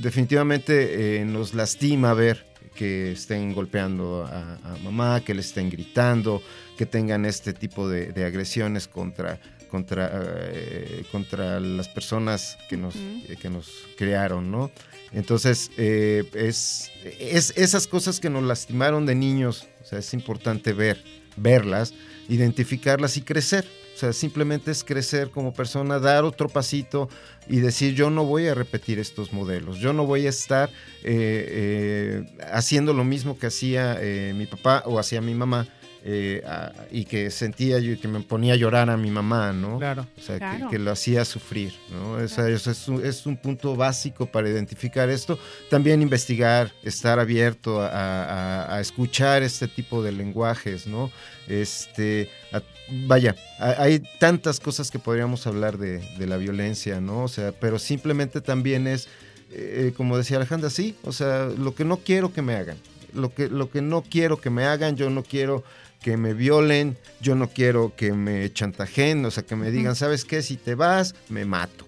definitivamente nos lastima ver que estén golpeando a, a mamá, que le estén gritando, que tengan este tipo de, de agresiones contra, contra, eh, contra las personas que nos, eh, que nos crearon, ¿no? Entonces, eh, es, es esas cosas que nos lastimaron de niños, o sea, es importante ver, verlas, identificarlas y crecer. O sea, simplemente es crecer como persona, dar otro pasito y decir, yo no voy a repetir estos modelos, yo no voy a estar eh, eh, haciendo lo mismo que hacía eh, mi papá o hacía mi mamá. Eh, a- y que sentía yo y que me ponía a llorar a mi mamá, ¿no? Claro. O sea, que- Claro. que, lo hacía sufrir, ¿no? O sea, eso es, un, es un punto básico para identificar esto. También investigar, estar abierto a, a- a escuchar este tipo de lenguajes, ¿no? Este, a- vaya, a- hay tantas cosas que podríamos hablar de, de la violencia, ¿no? O sea, pero simplemente también es, eh, como decía Alejandra, sí, o sea, lo que no quiero que me hagan. Lo que, lo que no quiero que me hagan, yo no quiero que me violen, yo no quiero que me chantajen, o sea, que me digan. ¿sabes qué? Si te vas, me mato.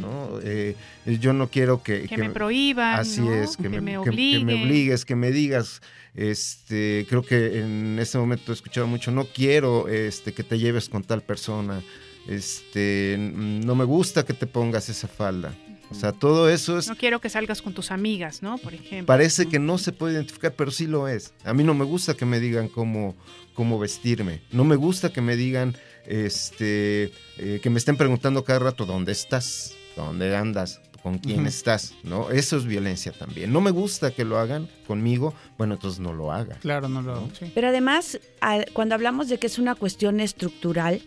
¿no? Eh, yo no quiero que... Que me prohíban, Así ¿no? es, que, Que me, me que- me obligues, que me digas, este, creo que en este momento he escuchado mucho, no quiero este, que te lleves con tal persona, este, no me gusta que te pongas esa falda. O sea, todo eso es... No quiero que salgas con tus amigas, ¿no? Por ejemplo. Parece que no se puede identificar, pero sí lo es. A mí no me gusta que me digan cómo, cómo vestirme. No me gusta que me digan, este, eh, que me estén preguntando cada rato, ¿dónde estás? ¿Dónde andas? ¿Con quién Ujú. estás? ¿No? Eso es violencia también. No me gusta que lo hagan conmigo, bueno, entonces no lo haga. Claro, no lo. sí. Pero además, cuando hablamos de que es una cuestión estructural,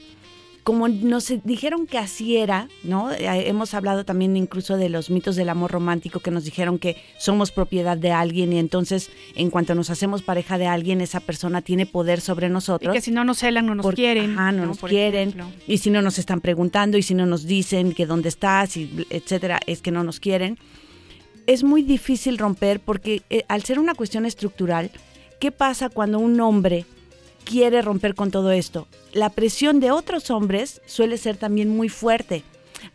como nos dijeron que así era, ¿no? Eh, Hemos hablado también incluso de los mitos del amor romántico que nos dijeron que somos propiedad de alguien y entonces en cuanto nos hacemos pareja de alguien, esa persona tiene poder sobre Y nosotros. que si no nos celan, no nos Porque- quieren. ajá, no nos quieren. ejemplo. Y si no nos están preguntando y si no nos dicen que dónde estás, y etcétera, es que no nos quieren. Es muy difícil romper porque eh, al ser una cuestión estructural, ¿qué pasa cuando un hombre quiere romper con todo esto? La presión de otros hombres suele ser también muy fuerte.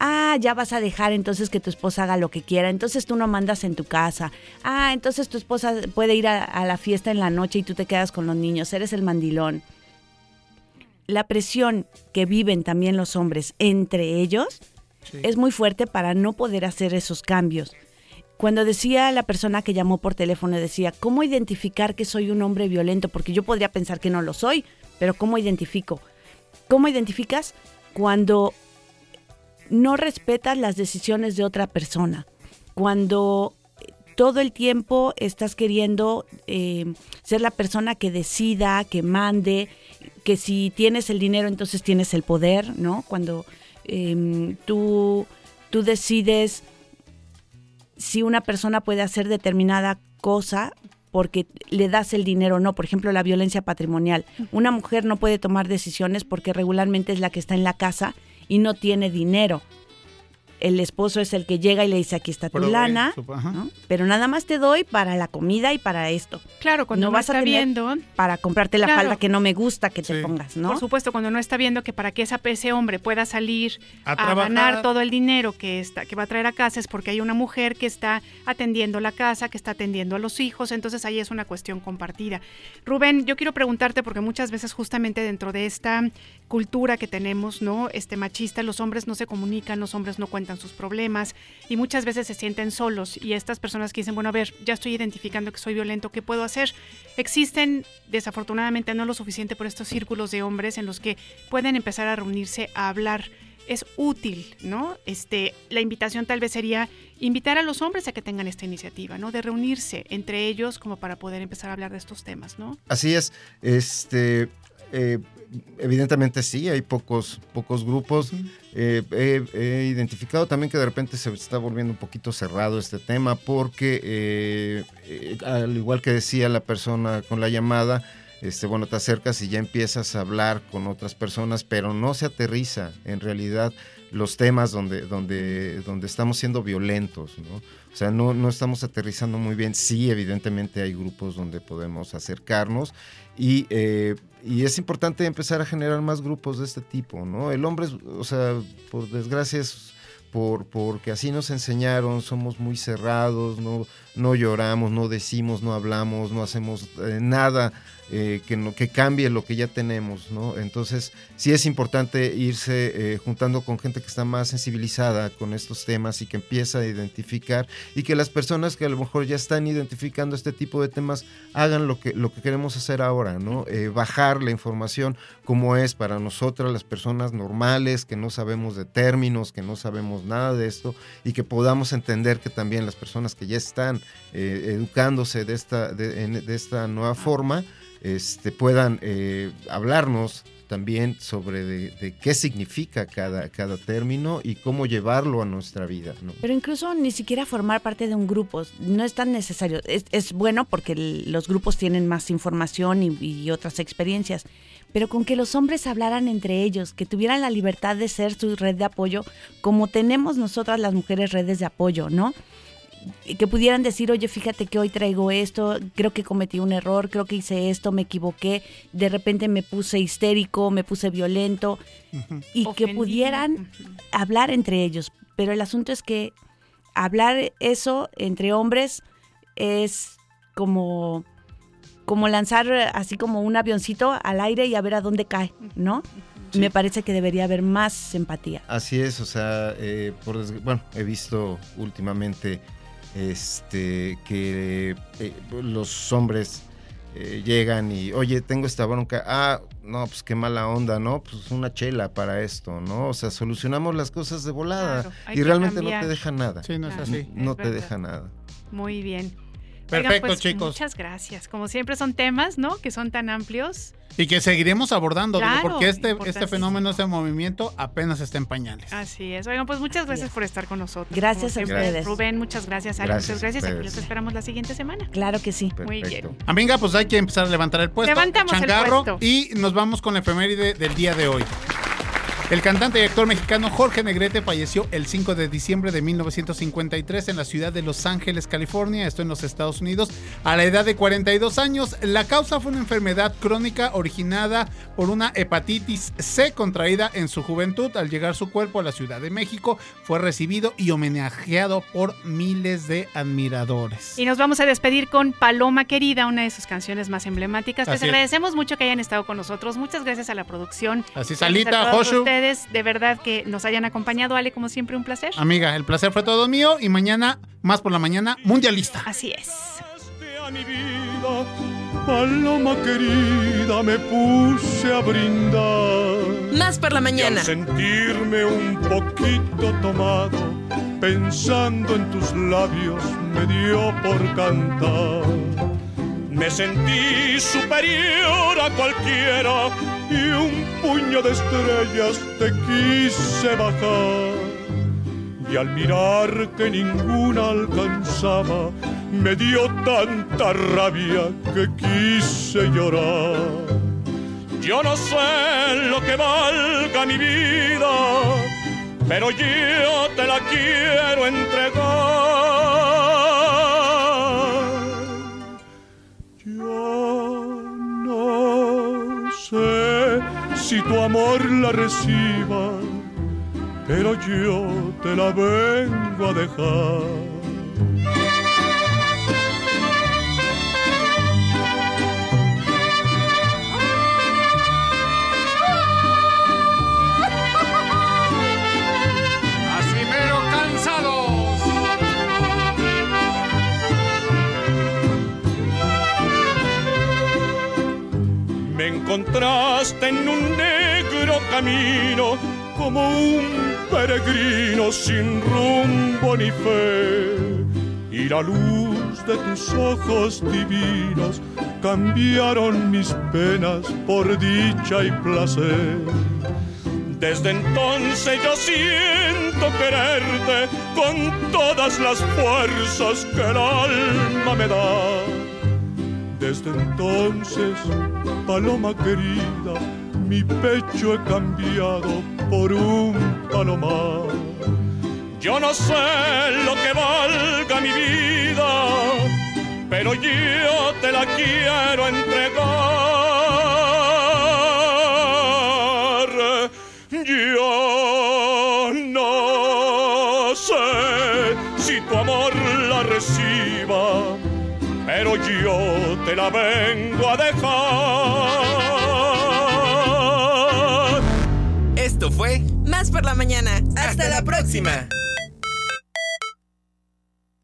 Ah, ya vas a dejar entonces que tu esposa haga lo que quiera, entonces tú no mandas en tu casa. Ah, entonces tu esposa puede ir a, a la fiesta en la noche y tú te quedas con los niños, eres el mandilón la presión que viven también los hombres entre ellos es muy fuerte para no poder hacer esos cambios. Cuando decía la persona que llamó por teléfono, decía, ¿cómo identificar que soy un hombre violento? Porque yo podría pensar que no lo soy, pero ¿cómo identifico? ¿Cómo identificas cuando no respetas las decisiones de otra persona? Cuando todo el tiempo estás queriendo eh, ser la persona que decida, que mande, que si tienes el dinero entonces tienes el poder, ¿no? Cuando em, tú, tú decides si una persona puede hacer determinada cosa porque le das el dinero o no. Por ejemplo, la violencia patrimonial. Una mujer no puede tomar decisiones porque regularmente es la que está en la casa y no tiene dinero. El esposo es el que llega y le dice, aquí está tu lana. ¿no? pero nada más te doy para la comida y para esto. Claro, cuando no no vas a tener viendo para comprarte la Claro. falda que no me gusta que te pongas, ¿no? Por supuesto, cuando no está viendo que para que esa, ese hombre pueda salir A a, ganar todo el dinero que, está, que va a traer a casa es porque hay una mujer que está atendiendo la casa, que está atendiendo a los hijos, entonces ahí es una cuestión compartida. Rubén, yo quiero preguntarte porque muchas veces justamente dentro de esta cultura que tenemos, ¿no? Este machista, los hombres no se comunican, los hombres no cuentan sus problemas y muchas veces se sienten solos y estas personas que dicen, bueno, a ver, ya estoy identificando que soy violento, ¿qué puedo hacer? Existen desafortunadamente no lo suficiente por estos círculos de hombres en los que pueden empezar a reunirse a hablar. Es útil, ¿no? Este, la invitación tal vez sería invitar a los hombres a que tengan esta iniciativa, ¿no? De reunirse entre ellos como para poder empezar a hablar de estos temas, ¿no? Así es. Este, eh, evidentemente sí, hay pocos, pocos grupos. Eh, he, he identificado también que de repente se está volviendo un poquito cerrado este tema porque, eh, eh, al igual que decía la persona con la llamada, este, bueno, te acercas y ya empiezas a hablar con otras personas, pero no se aterriza en realidad los temas donde, donde, donde estamos siendo violentos, ¿no? O sea, no, no estamos aterrizando muy bien. Sí, evidentemente hay grupos donde podemos acercarnos y, eh, y es importante empezar a generar más grupos de este tipo, ¿no? El hombre, es- o sea, por desgracia es por, porque así nos enseñaron, somos muy cerrados, no, no lloramos, no decimos, no hablamos, no hacemos eh, nada eh, que, no, que cambie lo que ya tenemos, ¿no? Entonces, sí es importante irse eh, juntando con gente que está más sensibilizada con estos temas y que empieza a identificar y que las personas que a lo mejor ya están identificando este tipo de temas hagan lo que, lo que queremos hacer ahora, ¿no? Eh, bajar la información como es para nosotras, las personas normales, que no sabemos de términos, que no sabemos nada de esto y que podamos entender que también las personas que ya están eh, educándose de esta, de, en- de esta nueva forma, este, puedan eh, hablarnos también sobre de, qué significa cada, cada término y cómo llevarlo a nuestra vida. Pero incluso ni siquiera formar parte de un grupo no es tan necesario. Es, es bueno porque los grupos tienen más información y, y otras experiencias. Pero con que los hombres hablaran entre ellos, que tuvieran la libertad de ser su red de apoyo, como tenemos nosotras las mujeres redes de apoyo, ¿no? Que pudieran decir, oye, fíjate que hoy traigo esto, creo que cometí un error, creo que hice esto, me equivoqué, de repente me puse histérico, me puse violento, y que pudieran hablar entre ellos. Pero el asunto es que hablar eso entre hombres es como, como lanzar así como un avioncito al aire y a ver a dónde cae, ¿no? Me parece que debería haber más empatía. Así es, o sea, eh, por bueno, he visto últimamente este que eh, los hombres eh, llegan y, oye, tengo esta bronca, ah, no, pues qué mala onda, ¿no? Pues una chela para esto, ¿no? O sea, solucionamos las cosas de volada Claro, y realmente cambiar. no te deja nada. Sí, no es Claro, así. No es te deja nada. Muy bien. Perfecto, pues, chicos. Muchas gracias. Como siempre son temas, ¿no? Que son tan amplios. Y que seguiremos abordando, Claro, porque este, este fenómeno, este movimiento apenas está en pañales. Así es. Oigan, pues muchas gracias por estar con nosotros. Gracias a ustedes. Rubén, muchas gracias. Gracias muchas gracias. a Aquí los esperamos la siguiente semana. Claro que sí. Muy bien. Amiga, pues hay que empezar a levantar el puesto. Levantamos el changarro, puesto. Y nos vamos con la efeméride del día de hoy. El cantante y actor mexicano Jorge Negrete falleció el 5 de diciembre de 1953 en la ciudad de Los Ángeles, California, esto en los Estados Unidos, a la edad de 42 años. La causa fue una enfermedad crónica originada por una hepatitis C contraída en su juventud. Al llegar su cuerpo a la Ciudad de México, fue recibido y homenajeado por miles de admiradores. Y nos vamos a despedir con Paloma Querida, una de sus canciones más emblemáticas. Les Así es. agradecemos mucho que hayan estado con nosotros. Muchas gracias a la producción. Así es, Gracias Alita, a todos Joshu. Ustedes, de verdad que nos hayan acompañado. Ale, como siempre, un placer. Amiga, el placer fue todo mío y mañana, más por la mañana, mundialista. Así es. Paloma querida, me puse a brindar. Más por la mañana. Y al sentirme un poquito tomado, pensando en tus labios, me dio por cantar. Me sentí superior a cualquiera y un puño de estrellas te quise bajar. Y al mirar que ninguna alcanzaba, me dio tanta rabia que quise llorar. Yo no sé lo que valga mi vida, pero yo te la quiero entregar. No sé si tu amor la reciba, pero yo te la vengo a dejar. Me encontraste en un negro camino como un peregrino sin rumbo ni fe. Y la luz de tus ojos divinos cambiaron mis penas por dicha y placer. Desde entonces yo siento quererte con todas las fuerzas que el alma me da. Desde entonces, paloma querida, mi pecho he cambiado por un palomar. Yo no sé lo que valga mi vida, pero yo te la quiero entregar. Yo no sé si tu amor la reciba, pero yo te la vengo a dejar. Esto fue Más por la mañana. Hasta la próxima.